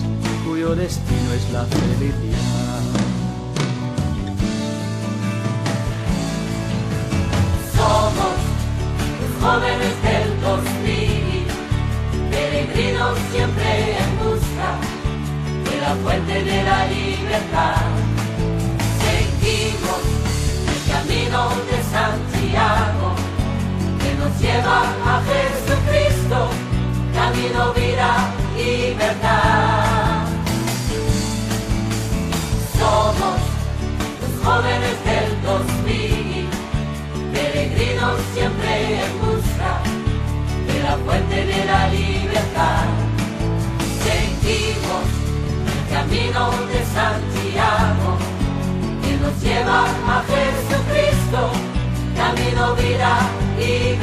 cuyo destino es la felicidad. Somos jóvenes del 2000, peregrinos siempre en busca de la fuente de la libertad. Seguimos el camino de Santiago que nos lleva a Jesucristo, camino, vida y verdad. Somos los jóvenes del 2000 peregrinos siempre en busca la fuente de la libertad. Seguimos el camino de Santiago que nos lleva a Jesucristo, camino, vida y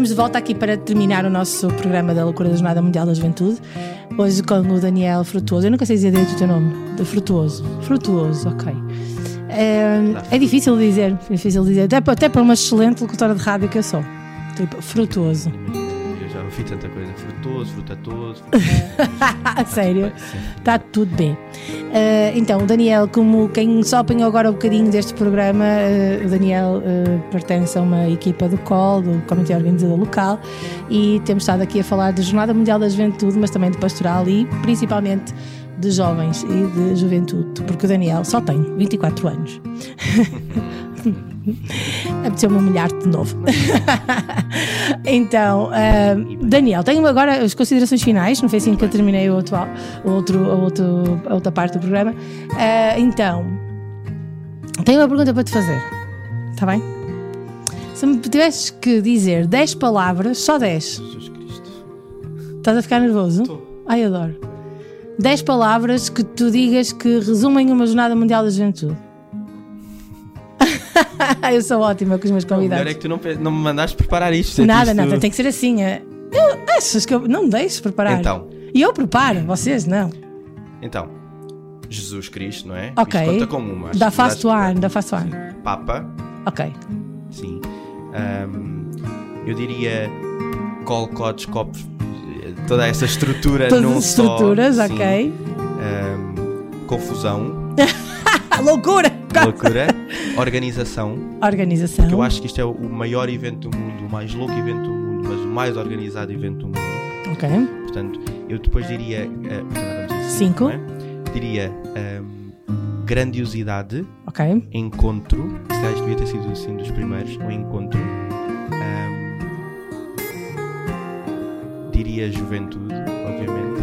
Estamos de volta aqui para terminar o nosso programa da Loucura da Jornada Mundial da Juventude. Hoje com o Daniel Frutuoso. Eu nunca sei dizer direito o teu nome. De Frutuoso. Frutuoso, ok. É, é difícil dizer. É difícil dizer. Até, para- até para uma excelente locutora de rádio que eu sou. Tipo, frutuoso. Eu já ouvi tanta coisa. Frutoso, frutatoso. A sério. Está tudo bem. Eh, então, o Daniel, como quem só apanhou agora um bocadinho deste programa, eh, o Daniel eh, pertence a uma equipa do COL, do Comitê Organizador Local, e temos estado aqui a falar de Jornada Mundial da Juventude, mas também de pastoral e principalmente de jovens e de juventude, porque o Daniel só tem 24 anos. Apeteceu-me humilhar-te de novo. então, ah, Daniel, tenho agora as considerações finais, não foi assim que eu terminei o outro, o outro, a, outro, a outra parte do programa. Ah, então, tenho uma pergunta para te fazer, está bem? Se me tivesses que dizer 10 palavras, só 10, Jesus Cristo. estás a ficar nervoso? Estou. Ai, adoro. 10 palavras que tu digas que resumem uma Jornada Mundial da Juventude. eu sou ótima com os meus Não, convidados. é que tu não, não me mandaste preparar isto. Nada, Isto- nada, tem que ser assim. é. Eu, achas que eu não me deixes preparar? Então. E eu preparo, vocês não. Então, Jesus Cristo, não é? Ok. Isto conta como uma. Da fast one, da fast one. Papa, Ok. sim. Ahm, eu diria colcotes, copos, toda essa estrutura Todas num as só, estruturas, sim. ok. Ahm, confusão, Ah, loucura! loucura, organização. Organização. Que eu acho que isto é o maior evento do mundo, o mais louco evento do mundo, mas o mais organizado evento do mundo. Ok. Portanto, eu depois diria. dizer Cinco. não é? Diria ahm, grandiosidade, Ok. encontro. Se calhar devia ter sido assim dos primeiros. O encontro. Ahm, diria juventude, obviamente.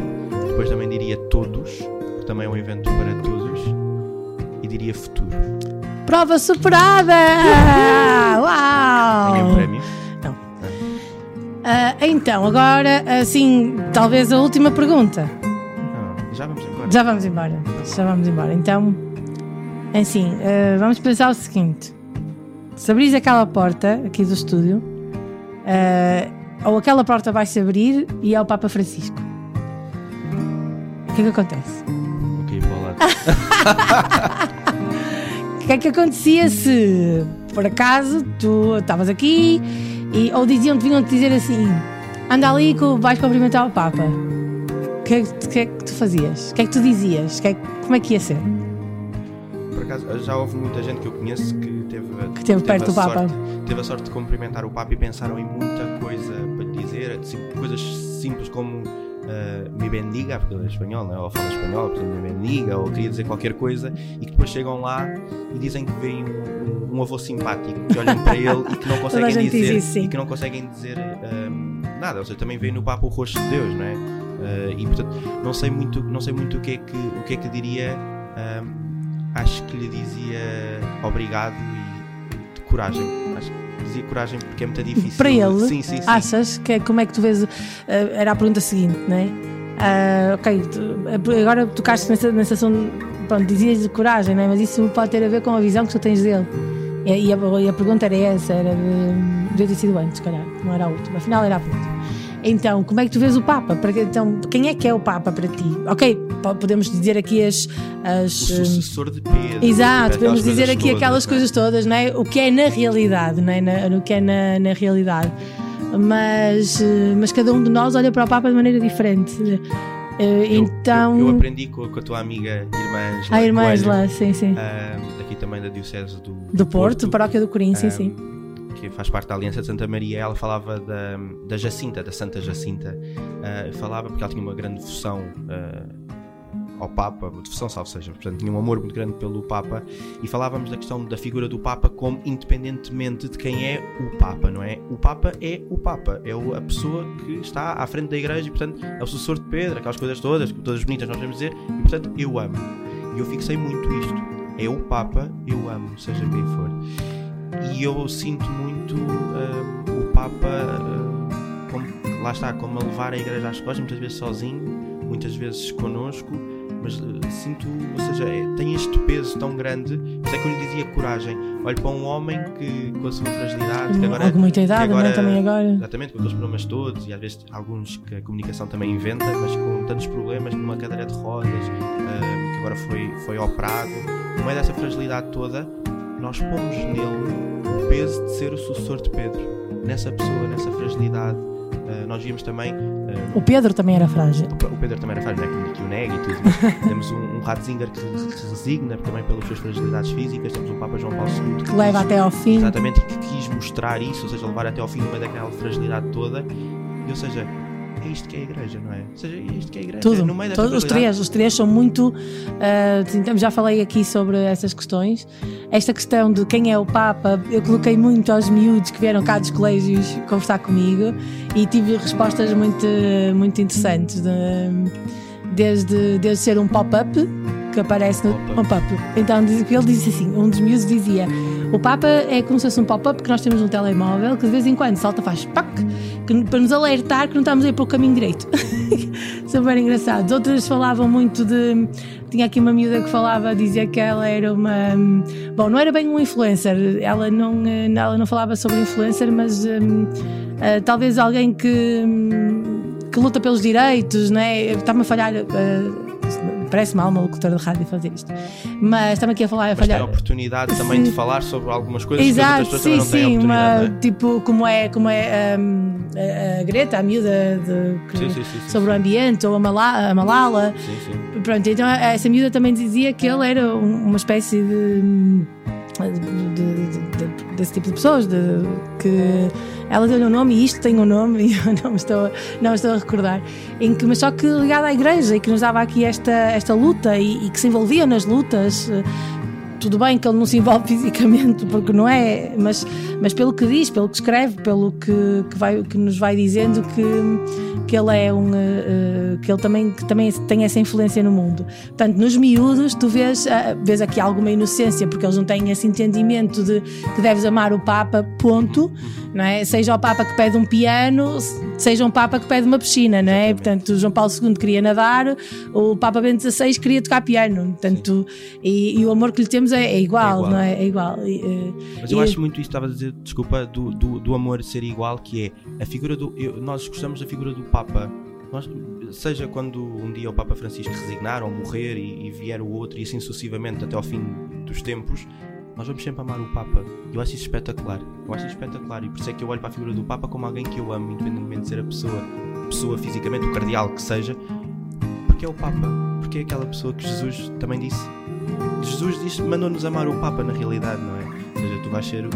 Depois também diria todos, porque também é um evento para todos. E diria futuro. Prova superada! Ganhei o Uau! prémio. Ah, então, agora, assim, talvez a última pergunta. Ah, já vamos embora. Já vamos embora. Já vamos embora. Então, assim, ah, vamos pensar o seguinte: se abris aquela porta aqui do estúdio, ah, ou aquela porta vai se abrir e é o Papa Francisco. O que é que acontece? Ok. O que é que acontecia se, por acaso, tu estavas aqui e, ou diziam-te, vinham-te dizer assim: anda ali que vais cumprimentar o Papa. O que, é que- é que tu fazias? O que é que tu dizias? Que é como é que ia ser? Por acaso, já houve muita gente que eu conheço que teve, Que teve perto a do Papa. sorte- teve a sorte de cumprimentar o Papa e pensaram em muita coisa para lhe dizer, assim, coisas simples como ah, me bendiga, porque ele é espanhol, não é? ou fala espanhol, portanto me bendiga, ou queria dizer qualquer coisa, e que depois chegam lá e dizem que veem um, um avô simpático, que olham para ele e que não conseguem diz dizer, sim. e que não conseguem dizer ah, nada, ou seja, também veem no Papa o rosto de Deus, não é? Ah, e portanto, não sei muito, não sei muito o que é que, o que, é que diria. ah, acho que lhe dizia obrigado e de coragem. Acho que dizia coragem porque é muito difícil. Para ele, Sim, sim, sim. achas que é- como é que tu vês? uh, era a pergunta seguinte, não é? Ah, ok, tu- agora tocaste nessa, nessa ação, pronto, dizias de coragem, não é? Mas isso pode ter a ver com a visão que tu tens dele. E, e a, e a pergunta era essa, era de. devia ter sido antes, se calhar, não era a última, afinal era a pergunta. Então, como é que tu vês o Papa? Para Então, quem é que é o Papa para ti? Ok, po- podemos dizer aqui as. as O sucessor de Pedro. Exato, aquelas podemos dizer aqui todas, aquelas não é? coisas todas, não é? O que é na realidade, não é? Na, no que é na, na realidade. Mas, eh, mas cada um de nós olha para o Papa de maneira diferente. Eh, Eu- então. Eu, eu aprendi com, com a tua amiga irmã Angela a irmã Angela, sim, sim. ah, aqui também da Diocese do, Do Porto, paróquia do Corim, sim, ah, sim. Que faz parte da Aliança de Santa Maria, ela falava da, da Jacinta, da Santa Jacinta, ah, falava porque ela tinha uma grande devoção ah, ao Papa, devoção salvo seja, portanto tinha um amor muito grande pelo Papa e falávamos da questão da figura do Papa como independentemente de quem é o Papa, não é? O Papa é o Papa, é a pessoa que está à frente da igreja e portanto é o sucessor de Pedro, aquelas coisas todas, todas bonitas nós podemos dizer, e portanto eu amo. E eu fixei muito isto. É o Papa, eu amo, seja quem for. E eu sinto muito hum, o Papa, hum, como- lá está, como a levar a igreja às costas, muitas vezes sozinho, muitas vezes connosco, mas eh, sinto, ou seja, é- tem este peso tão grande, por isso é que eu lhe dizia coragem. Olho para um homem que com a sua fragilidade, que agora. Com muita idade, que não é? Também agora. Exatamente, com aqueles problemas todos, e às vezes alguns que a comunicação também inventa, mas com tantos problemas numa cadeira de rodas, que agora foi, foi operado, no meio dessa fragilidade toda, nós pomos nele o peso de ser o sucessor de Pedro, nessa pessoa, nessa fragilidade. Ah, nós vimos também. ah, O Pedro também era frágil. o Pedro também era frágil, não é? Que o nega e tudo. mas temos um, um Ratzinger que se resigna também pelas suas fragilidades físicas. Temos o Papa João Paulo II Que leva até ao fim. Exatamente, que quis mostrar isso, ou seja, levar até ao fim meio daquela fragilidade toda. E, ou seja, é isto que é a igreja, não é? Ou seja, é isto que é a igreja. Tudo, desta todos os três, os três são muito. então, já falei aqui sobre essas questões. Esta questão de quem é o Papa, eu coloquei muito aos miúdos que vieram cá dos colégios conversar comigo e tive respostas muito, muito interessantes. de- desde, desde ser um pop-up que aparece no Pop-up. pop-up. Então ele disse assim: um dos miúdos dizia. O Papa é como se fosse um pop-up que nós temos no telemóvel que de vez em quando salta, faz pac, que- para nos alertar que não estamos a ir o caminho direito. Super engraçados. Outras falavam muito de. Tinha aqui uma miúda que falava, dizia que ela era uma. Bom, não era bem uma influencer, ela não, eh, ela não falava sobre influencer, mas hum, eh, talvez alguém que, hum, que luta pelos direitos, né? Está-me a falhar. eh, Parece mal uma locutora de rádio fazer isto, mas está-me aqui a falar a Mas tem falhar. a oportunidade também de Sim. falar sobre algumas coisas que as Exato, outras pessoas sim, também não têm sim, oportunidade. uma, é? tipo como é, como é hum, a, a Greta, a miúda de, que- Sim, sim, sim, sim, sobre o sim. ambiente, ou a, Mala, a Malala. Sim, sim. Pronto, então essa miúda também dizia que ele era um- uma espécie de- de- de- desse tipo de pessoas, de, que ela deu-lhe um nome e isto tem um nome e eu não estou, não estou a recordar, em que, mas só que ligada à igreja e que nos dava aqui esta, esta luta e, e que se envolvia nas lutas. Tudo bem que ele não se envolve fisicamente, porque não é, mas, mas pelo que diz, pelo que escreve, pelo que, que, vai, que nos vai dizendo que, que ele é um eh, que ele também, que também tem essa influência no mundo. Portanto, nos miúdos, tu vês, ah, vês aqui alguma inocência, porque eles não têm esse entendimento de que deves amar o Papa, ponto, não é? Seja o Papa que pede um piano, seja um Papa que pede uma piscina, não é? Portanto, João Paulo II queria nadar, o Papa Bento XVI queria tocar piano, portanto, e, e o amor que lhe temos é, é igual, igual. não é? É igual. Eh, Mas eu e- acho muito isso, estava a dizer, desculpa, do, do, do amor ser igual, que é a figura do. eu- nós gostamos da figura do Papa. Nós, seja quando um dia o Papa Francisco resignar ou morrer e, e vier o outro e assim sucessivamente até ao fim dos tempos, nós vamos sempre amar o Papa. Eu acho isso espetacular. Eu acho isso espetacular e por isso é que eu olho para a figura do Papa como alguém que eu amo, independentemente de ser a pessoa, pessoa fisicamente, o cardeal que seja, porque é o Papa, porque é aquela pessoa que Jesus também disse. Jesus disse, mandou-nos amar o Papa na realidade, não é? Ou seja, tu vais ser o,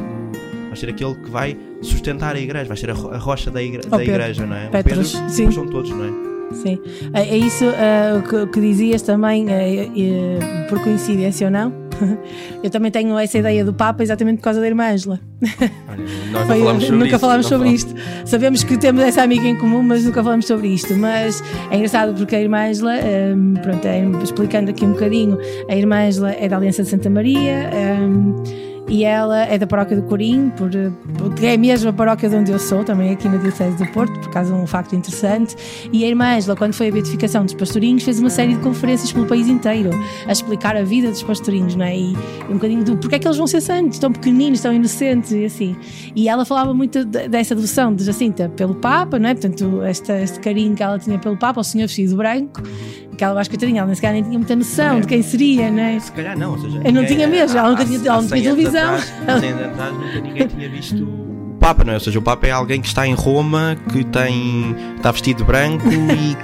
vais ser aquele que vai sustentar a igreja, vais ser a, ro- a rocha da, igre- da Pedro. igreja, não é? O Petros, Pedro, sim. são todos, não é? Sim, é, é isso o que, o que dizias também, eh, eh, por coincidência ou não. Eu também tenho essa ideia do Papa exatamente por causa da irmã Ângela. Nós Foi- nunca isso, falámos sobre falamos. isto. Sabemos que temos essa amiga em comum, mas nunca falamos sobre isto. Mas é engraçado porque a irmã Ângela, hum, pronto, é, explicando aqui um bocadinho, a irmã Ângela é da Aliança de Santa Maria. hum, e ela é da paróquia do Corim, por, porque é a mesma paróquia de onde eu sou, também aqui na Diocese do Porto, por causa de um facto interessante. E a irmã Ângela, quando foi a beatificação dos pastorinhos, fez uma série de conferências pelo país inteiro a explicar a vida dos pastorinhos, não é? E, um bocadinho do porque é que eles vão ser santos, tão pequeninos, tão inocentes e assim. E ela falava muito de- dessa devoção de Jacinta pelo Papa, não é? Portanto, esta, este carinho que ela tinha pelo Papa, o senhor vestido branco, que ela, acho que ela nem sequer nem tinha muita noção de quem seria, não é? Se calhar não, ou seja, não ninguém- tinha mesmo, ela nunca tinha- ela não tinha 100 anos televisão. Atrás, há 100 anos atrás nunca ninguém tinha visto o Papa, não é? Ou seja, o Papa é alguém que está em Roma, que tem, está vestido de branco e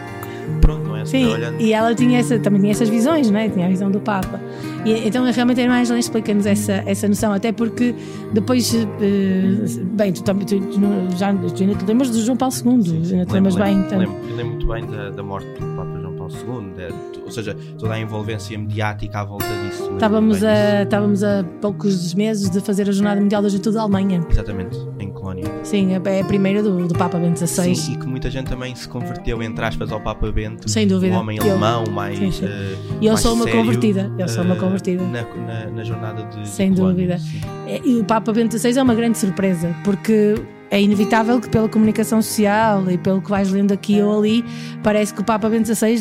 pronto, não é? Sim, olhando- e ela tinha essa, também tinha essas visões, não é? Tinha a visão do Papa. E, então, realmente, a irmã Angela explica-nos essa, essa noção, até porque depois, eh, bem, tu, também- tu, tu não- já tu ainda te lembras do João Paulo II, ainda te lembras bem. então. lembro, lembro, lembro muito bem da, da morte do Papa João Paulo II, ou seja, toda a envolvência mediática à volta disso. Estávamos a, disso. estávamos a poucos meses de fazer a Jornada Mundial da Juventude da Alemanha. Exatamente, em Colónia. Sim, é a primeira do, do Papa Bento XVI. Sim, e que muita gente também se converteu, entre aspas, ao Papa Bento. Sem dúvida. Um homem Eu- alemão, mais. Sim, sim. eh, E eu mais sou uma sério, convertida, eu sou uma eh, convertida. Na, na, na jornada de. de Sem Colónia, dúvida. É, E o Papa Bento XVI é uma grande surpresa, porque é inevitável que pela comunicação social e pelo que vais lendo aqui ou ali, parece que o Papa Bento XVI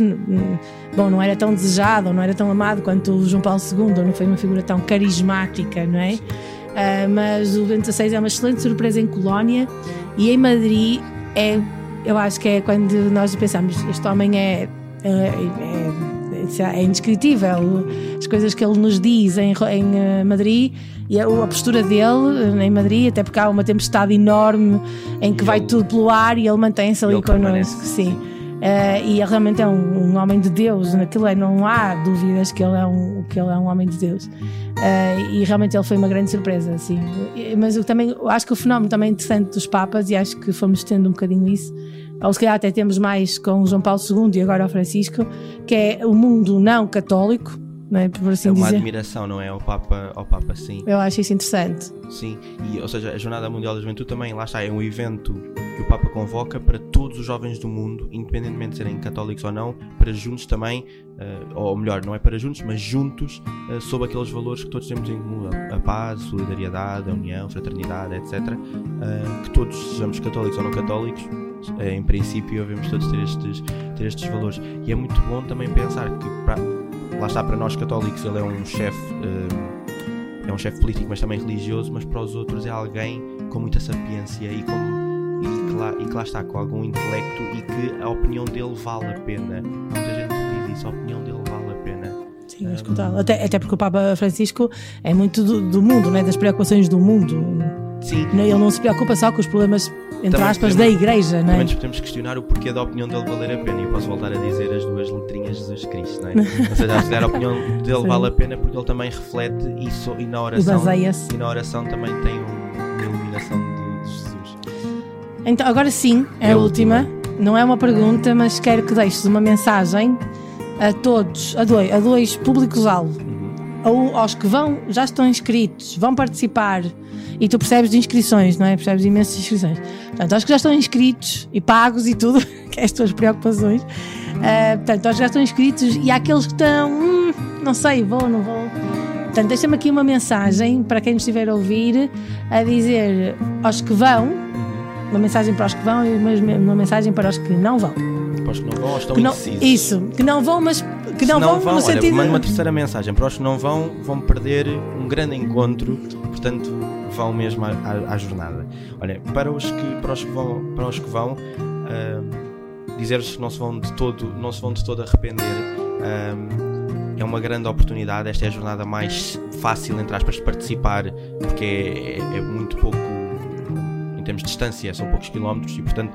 bom, não era tão desejado, ou não era tão amado quanto o João Paulo II, ou não foi uma figura tão carismática, não é? Ah, mas o Bento XVI é uma excelente surpresa em Colónia e em Madrid é, eu acho que é quando nós pensamos, este homem é, é, é, é indescritível, as coisas que ele nos diz em, em eh, Madrid e a, a postura dele eh, em Madrid, até porque há uma tempestade enorme em que E vai ele- tudo pelo ar e ele mantém-se ali ele connosco. permanece, Sim. Eh, e ele realmente é um, um homem de Deus, naquilo é, não há dúvidas que ele é um, que ele é um homem de Deus. Eh, e realmente ele foi uma grande surpresa, assim. Mas eu também eu acho que o fenómeno também interessante dos Papas, e acho que fomos tendo um bocadinho isso, ou se calhar até temos mais com o João Paulo II e agora o Francisco, que é o mundo não católico, é, por assim É uma dizer. admiração, não é? Ao Papa, ao Papa sim. Eu acho isso interessante. Sim, e, ou seja, a Jornada Mundial da Juventude também, lá está, é um evento que o Papa convoca para todos os jovens do mundo, independentemente de serem católicos ou não, para juntos também, eh, ou melhor, não é para juntos, mas juntos, eh, sob aqueles valores que todos temos em comum: a, paz, a solidariedade, a união, a fraternidade, etc. eh, que todos sejamos católicos ou não católicos, em princípio, devemos todos ter estes, ter estes valores. E é muito bom também pensar que, para, lá está, para nós católicos, ele é um chefe. eh, é um chefe político, mas também religioso, mas para os outros é alguém com muita sapiência e, com, e, que, lá, e que lá está, com algum intelecto e que a opinião dele vale a pena. Muita gente diz isso, a opinião dele vale a pena. Sim, escutá-lo. Até, até porque o Papa Francisco é muito do, do mundo, não é? das preocupações do mundo. Sim, Ele não se preocupa só com os problemas, entre Também aspas, podemos- da igreja, não pelo é? menos podemos questionar o porquê da opinião dele valer a pena. E eu posso voltar a dizer as duas letrinhas de Jesus Cristo, não é? Ou seja, se calhar a opinião dele Sim. vale a pena porque ele também reflete isso e na E oração. baseia-se. E na oração também tem um- uma iluminação de, de Jesus. Então, agora sim, é É a a última. Não é uma pergunta, mas quero que deixes uma mensagem a todos, a dois, a dois públicos-alvo. Ou aos que vão, já estão inscritos, vão participar. E tu percebes de inscrições, não é? Percebes imensas inscrições. Portanto, aos que já estão inscritos e pagos e tudo, que é as tuas preocupações. ah, portanto, aos que já estão inscritos e àqueles que estão, hum, não sei, vou, não vou. Portanto, deixa-me aqui uma mensagem para quem nos estiver a ouvir, a dizer aos que vão, uma mensagem para os que vão e uma, uma mensagem para os que não vão. Para os que não vão ou estão Que não, indecisos. isso, que não vão, mas que Se não, vão, no olha, sentido. mando uma terceira mensagem. Para os que não vão, vão perder um grande encontro, portanto, vão mesmo à, à- à jornada. Olha, para os que, para os que vão, para os que vão ahm, dizer-vos que não se vão de todo, não se vão de todo arrepender. ahm, é uma grande oportunidade. Esta é a jornada mais fácil, entre aspas, de participar, porque é, é- é muito pouco em termos de distância, são poucos quilómetros e, portanto,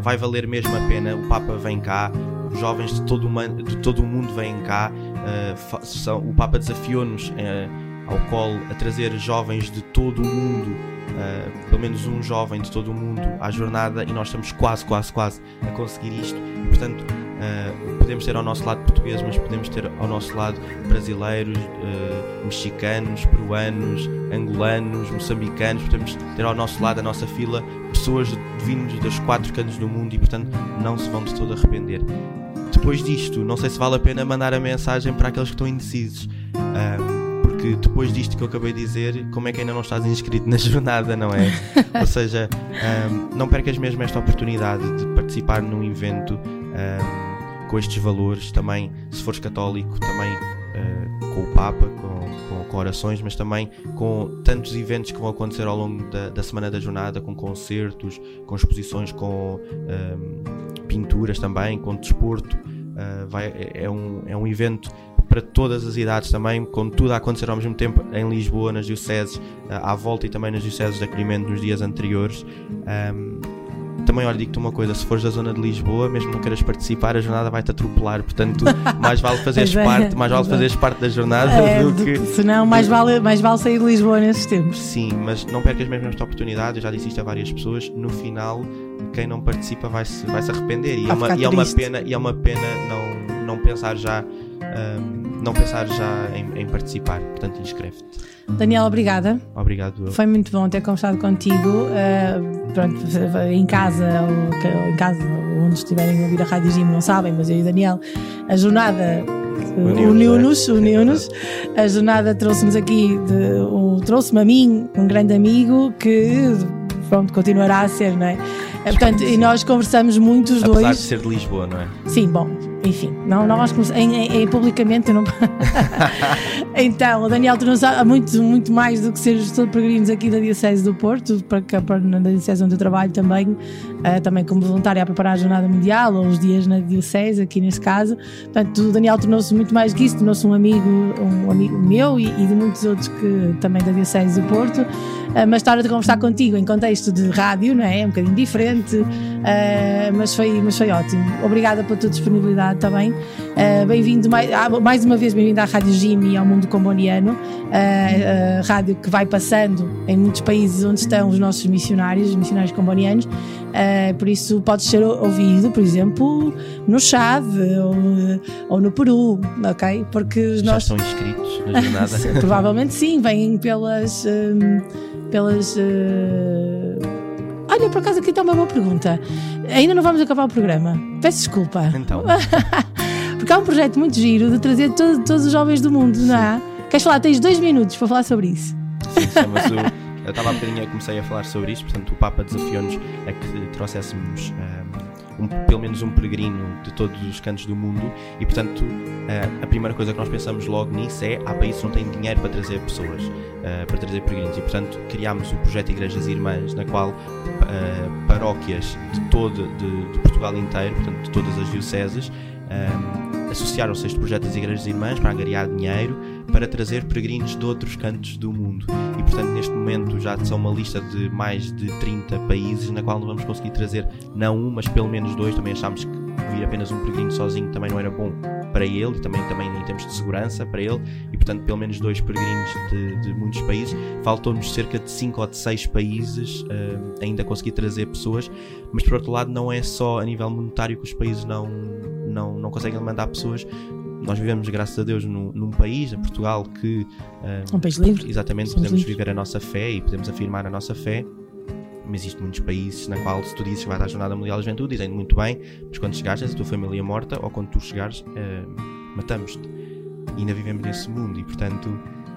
vai valer mesmo a pena. O Papa vem cá, os jovens de todo o, de todo o mundo vêm cá. uh, são- o Papa desafiou-nos uh, ao colo a trazer jovens de todo o mundo, uh, pelo menos um jovem de todo o mundo, à jornada e nós estamos quase, quase, quase a conseguir isto. E, portanto, uh, podemos ter ao nosso lado portugueses, mas podemos ter ao nosso lado brasileiros, uh, mexicanos, peruanos, angolanos, moçambicanos, podemos ter ao nosso lado, a nossa fila, pessoas vindos dos quatro cantos do mundo e, portanto, não se vão de todo arrepender. Depois disto, não sei se vale a pena mandar a mensagem para aqueles que estão indecisos. Ahm, porque depois disto que eu acabei de dizer, como é que ainda não estás inscrito na jornada, não é? Ou seja, ahm, não percas mesmo esta oportunidade de participar num evento ahm, com estes valores. Também, se fores católico, também ah, com o Papa, com, com, com orações, mas também com tantos eventos que vão acontecer ao longo da, da semana da jornada, com concertos, com exposições, com ahm, pinturas também, com desporto. Ah, vai, é, é um, é um evento para todas as idades também, com tudo a acontecer ao mesmo tempo em Lisboa, nas dioceses, à volta e também nas dioceses de acolhimento nos dias anteriores. Também, olha, digo-te uma coisa: se fores da zona de Lisboa, mesmo não queiras participar, a jornada vai-te atropelar. Portanto, mais vale fazeres é, parte, mais vale é. fazeres parte da jornada É, do do que. senão, mais vale, mais vale sair de Lisboa nesses tempos. Sim, mas não percas mesmo esta oportunidade, eu já disse isto a várias pessoas, no final quem não participa vai se, vai -se arrepender e, é uma, e é uma pena, e é uma pena não, não pensar já ahm, não pensar já em, em participar, portanto inscreve-te. Daniel, obrigada. Obrigado. eu. Foi muito bom ter conversado contigo. uh, pronto, em casa, ou, em casa, onde estiverem a ouvir a Rádio Jim, não sabem, mas eu e o Daniel, a jornada Uniu-nos, uniu-nos, é? A jornada trouxe-nos aqui, trouxe-me a mim, um grande amigo, que pronto, continuará a ser, não é? Eh, Portanto, e nós conversamos muito os Apesar dois. de ser de Lisboa, não é? Sim, bom, enfim, não, não vamos começar em, em- em publicamente eu não. então, o Daniel tornou-se há muito, muito mais do que ser gestor de peregrinos aqui da Diocese do Porto, para, para na Diocese onde eu trabalho também, eh, também como voluntário a preparar a Jornada Mundial, ou os dias na Diocese, aqui nesse caso. Portanto, o Daniel tornou-se muito mais que isso, tornou-se um amigo, um amigo meu e, e de muitos outros que também da Diocese do Porto. Eh, mas estar a conversar contigo em contexto de rádio, não é? É um bocadinho diferente, eh, mas, foi, mas foi ótimo. Obrigada pela tua disponibilidade também. Eh, bem-vindo mais, ah, mais uma vez, bem-vindo à Rádio Jimmy e ao mundo comboniano, eh, a rádio que vai passando em muitos países onde estão os nossos missionários, os missionários combonianos. Por isso, podes ser ouvido, por exemplo, no Chad ou, ou no Peru, ok? Porque os Já nossos. estão inscritos na jornada. Provavelmente sim, vêm pelas. hum, pelas. Olha, por acaso aqui está uma boa pergunta. Ainda não vamos acabar o programa. Peço desculpa. Então, Porque há um projeto muito giro de trazer todo- todos os jovens do mundo, não é? Queres falar? Tens dois minutos para falar sobre isso. sim, o- Eu estava há bocadinho, comecei a falar sobre isto, portanto, o Papa desafiou-nos a que trouxéssemos um, um- pelo menos um peregrino de todos os cantos do mundo e, portanto, eh, a primeira coisa que nós pensamos logo nisso é há países que não têm dinheiro para trazer pessoas, eh, para trazer peregrinos e, portanto, criámos o projeto Igrejas Irmãs, na qual eh, paróquias de todo de, de Portugal inteiro, portanto, de todas as dioceses, eh, associaram-se a este projeto das Igrejas Irmãs para angariar dinheiro para trazer peregrinos de outros cantos do mundo. Portanto, neste momento já são uma lista de mais de 30 países na qual não vamos conseguir trazer não um, mas pelo menos dois. Também achámos que vir apenas um peregrino sozinho também não era bom para ele e também, também em termos de segurança para ele. E portanto, pelo menos dois peregrinos de, de muitos países. Faltou-nos cerca de 5 ou de 6 países eh, ainda conseguir trazer pessoas, mas por outro lado, não é só a nível monetário que os países não, não, não conseguem mandar pessoas. Nós vivemos, graças a Deus, num, num país, em Portugal, que eh, Um país livre. Exatamente, Somos podemos livres. viver a nossa fé e podemos afirmar a nossa fé. Mas existem muitos países na qual, se tu dizes que vais à Jornada Mundial da Juventude, dizem muito bem, mas quando chegares, a tua família morta, ou quando tu chegares, eh, matamos-te. E ainda vivemos nesse mundo e, portanto,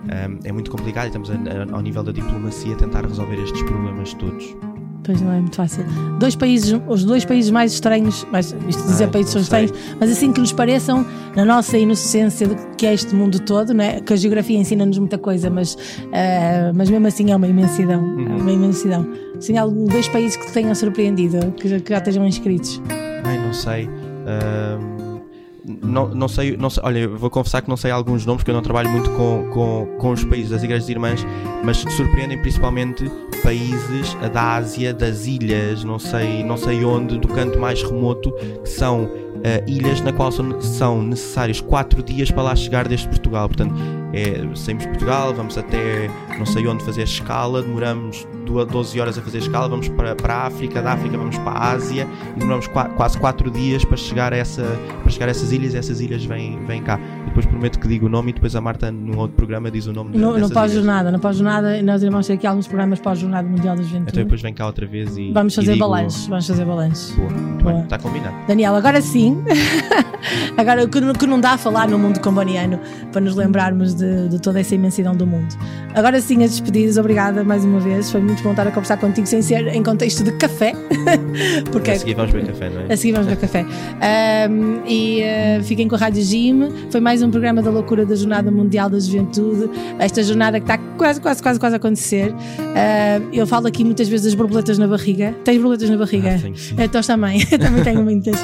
eh, é muito complicado e estamos, a- a- ao nível da diplomacia, a tentar resolver estes problemas todos. Pois não é muito fácil. Dois países, os dois países mais estranhos, mas isto de dizer Ai, países são estranhos, mas assim que nos pareçam na nossa inocência do que é este mundo todo, né? que a geografia ensina-nos muita coisa, mas, eh, mas mesmo assim é uma imensidão. É uma imensidão. Sim, há algum- dois países que te tenham surpreendido, que, já- que já estejam inscritos. Ai, não sei. Não, não sei, não sei. Olha, vou confessar que não sei alguns nomes, porque eu não trabalho muito com, com, com os países das igrejas irmãs, mas surpreendem principalmente países da Ásia, das ilhas, não sei, não sei onde, do canto mais remoto, que são ah, ilhas na qual são, são necessários 4 dias para lá chegar desde Portugal. Portanto, é, saímos de Portugal, vamos até não sei onde fazer escala, demoramos 12 horas a fazer escala, vamos para, para a África, da África vamos para a Ásia e demoramos qua- quase 4 dias para chegar a, essa, para chegar a essas ilhas e essas ilhas vêm, vêm cá. E depois prometo que digo o nome e depois a Marta num outro programa diz o nome de- No, no dessas ilhas. pós-jornada, no pós-jornada, nós iremos ter aqui alguns programas pós-jornada Mundial da Juventude. Então depois vem cá outra vez e. Vamos fazer balanços, vamos fazer balanços. Boa, muito Boa. bem, está combinado. Daniel, agora sim, agora o que, não- que não dá a falar no mundo comboniano para nos lembrarmos de, de toda essa imensidão do mundo. Agora sim, as despedidas, obrigada mais uma vez. Foi muito bom estar a conversar contigo sem ser em contexto de café, porque A seguir vamos beber café, não é? a seguir vamos beber café. Ahm, e ah, fiquem com a Rádio Jim. Foi mais um programa da loucura da Jornada Mundial da Juventude. Esta jornada que está quase, quase, quase, quase a acontecer. Ah, eu falo aqui muitas vezes das borboletas na barriga. Tens borboletas na barriga? Ah, tenho, sim. Então também, também tenho muitas.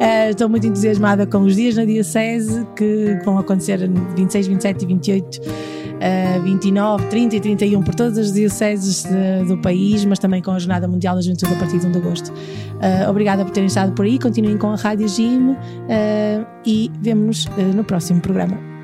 Ah, estou muito entusiasmada com os dias na Diocese que vão acontecer 26, 27 e 28. Ah, 29, 30 e 31 por todas as dioceses de- do país, mas também com a Jornada Mundial da Juventude a partir de 1 de agosto. Ah, obrigada por terem estado por aí, continuem com a Rádio Jim ah, e vemo-nos ah, no próximo programa.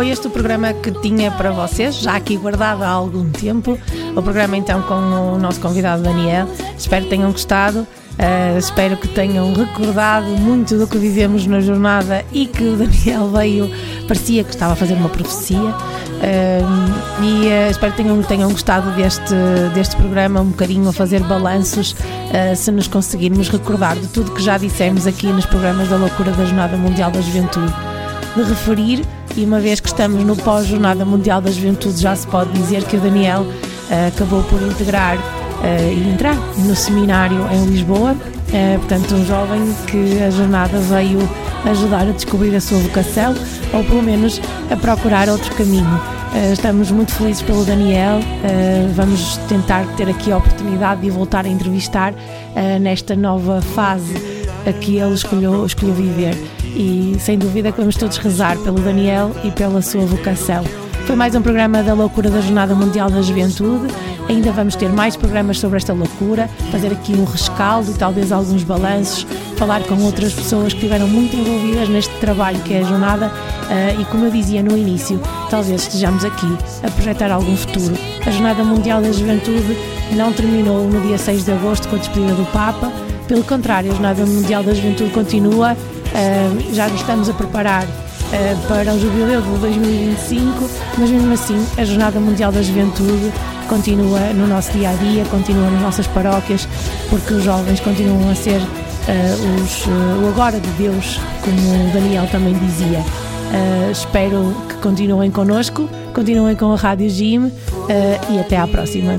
Foi este o programa que tinha para vocês, já aqui guardado há algum tempo. O programa então com o nosso convidado Daniel. Espero que tenham gostado. Uh, espero que tenham recordado muito do que vivemos na jornada e que o Daniel veio, parecia que estava a fazer uma profecia. Uh, e uh, espero que tenham, tenham gostado deste, deste programa, um bocadinho a fazer balanços, se nos conseguirmos recordar de tudo que já dissemos aqui nos programas da loucura da Jornada Mundial da Juventude. De referir, e uma vez que estamos no pós-Jornada Mundial da Juventude, já se pode dizer que o Daniel acabou por integrar uh, e entrar no seminário em Lisboa. Uh, portanto, um jovem que a jornada veio ajudar a descobrir a sua vocação ou pelo menos a procurar outro caminho. Uh, estamos muito felizes pelo Daniel. vamos tentar ter aqui a oportunidade de voltar a entrevistar nesta nova fase a que ele escolheu, escolheu viver. E sem dúvida que vamos todos rezar pelo Daniel e pela sua vocação. Foi mais um programa da loucura da Jornada Mundial da Juventude. Ainda vamos ter mais programas sobre esta loucura, fazer aqui um rescaldo e talvez alguns balanços, falar com outras pessoas que estiveram muito envolvidas neste trabalho que é a jornada uh, e como eu dizia no início, talvez estejamos aqui a projetar algum futuro. A Jornada Mundial da Juventude não terminou no dia 6 de agosto com a despedida do Papa, pelo contrário, a Jornada Mundial da Juventude continua, uh, já nos estamos a preparar uh, para o jubileu de 2025, mas mesmo assim a Jornada Mundial da Juventude continua no nosso dia a dia, continua nas nossas paróquias, porque os jovens continuam a ser uh, os, uh, o agora de Deus, como o Daniel também dizia. Uh, espero que continuem connosco, continuem com a Rádio Jim e até à próxima.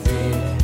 Quis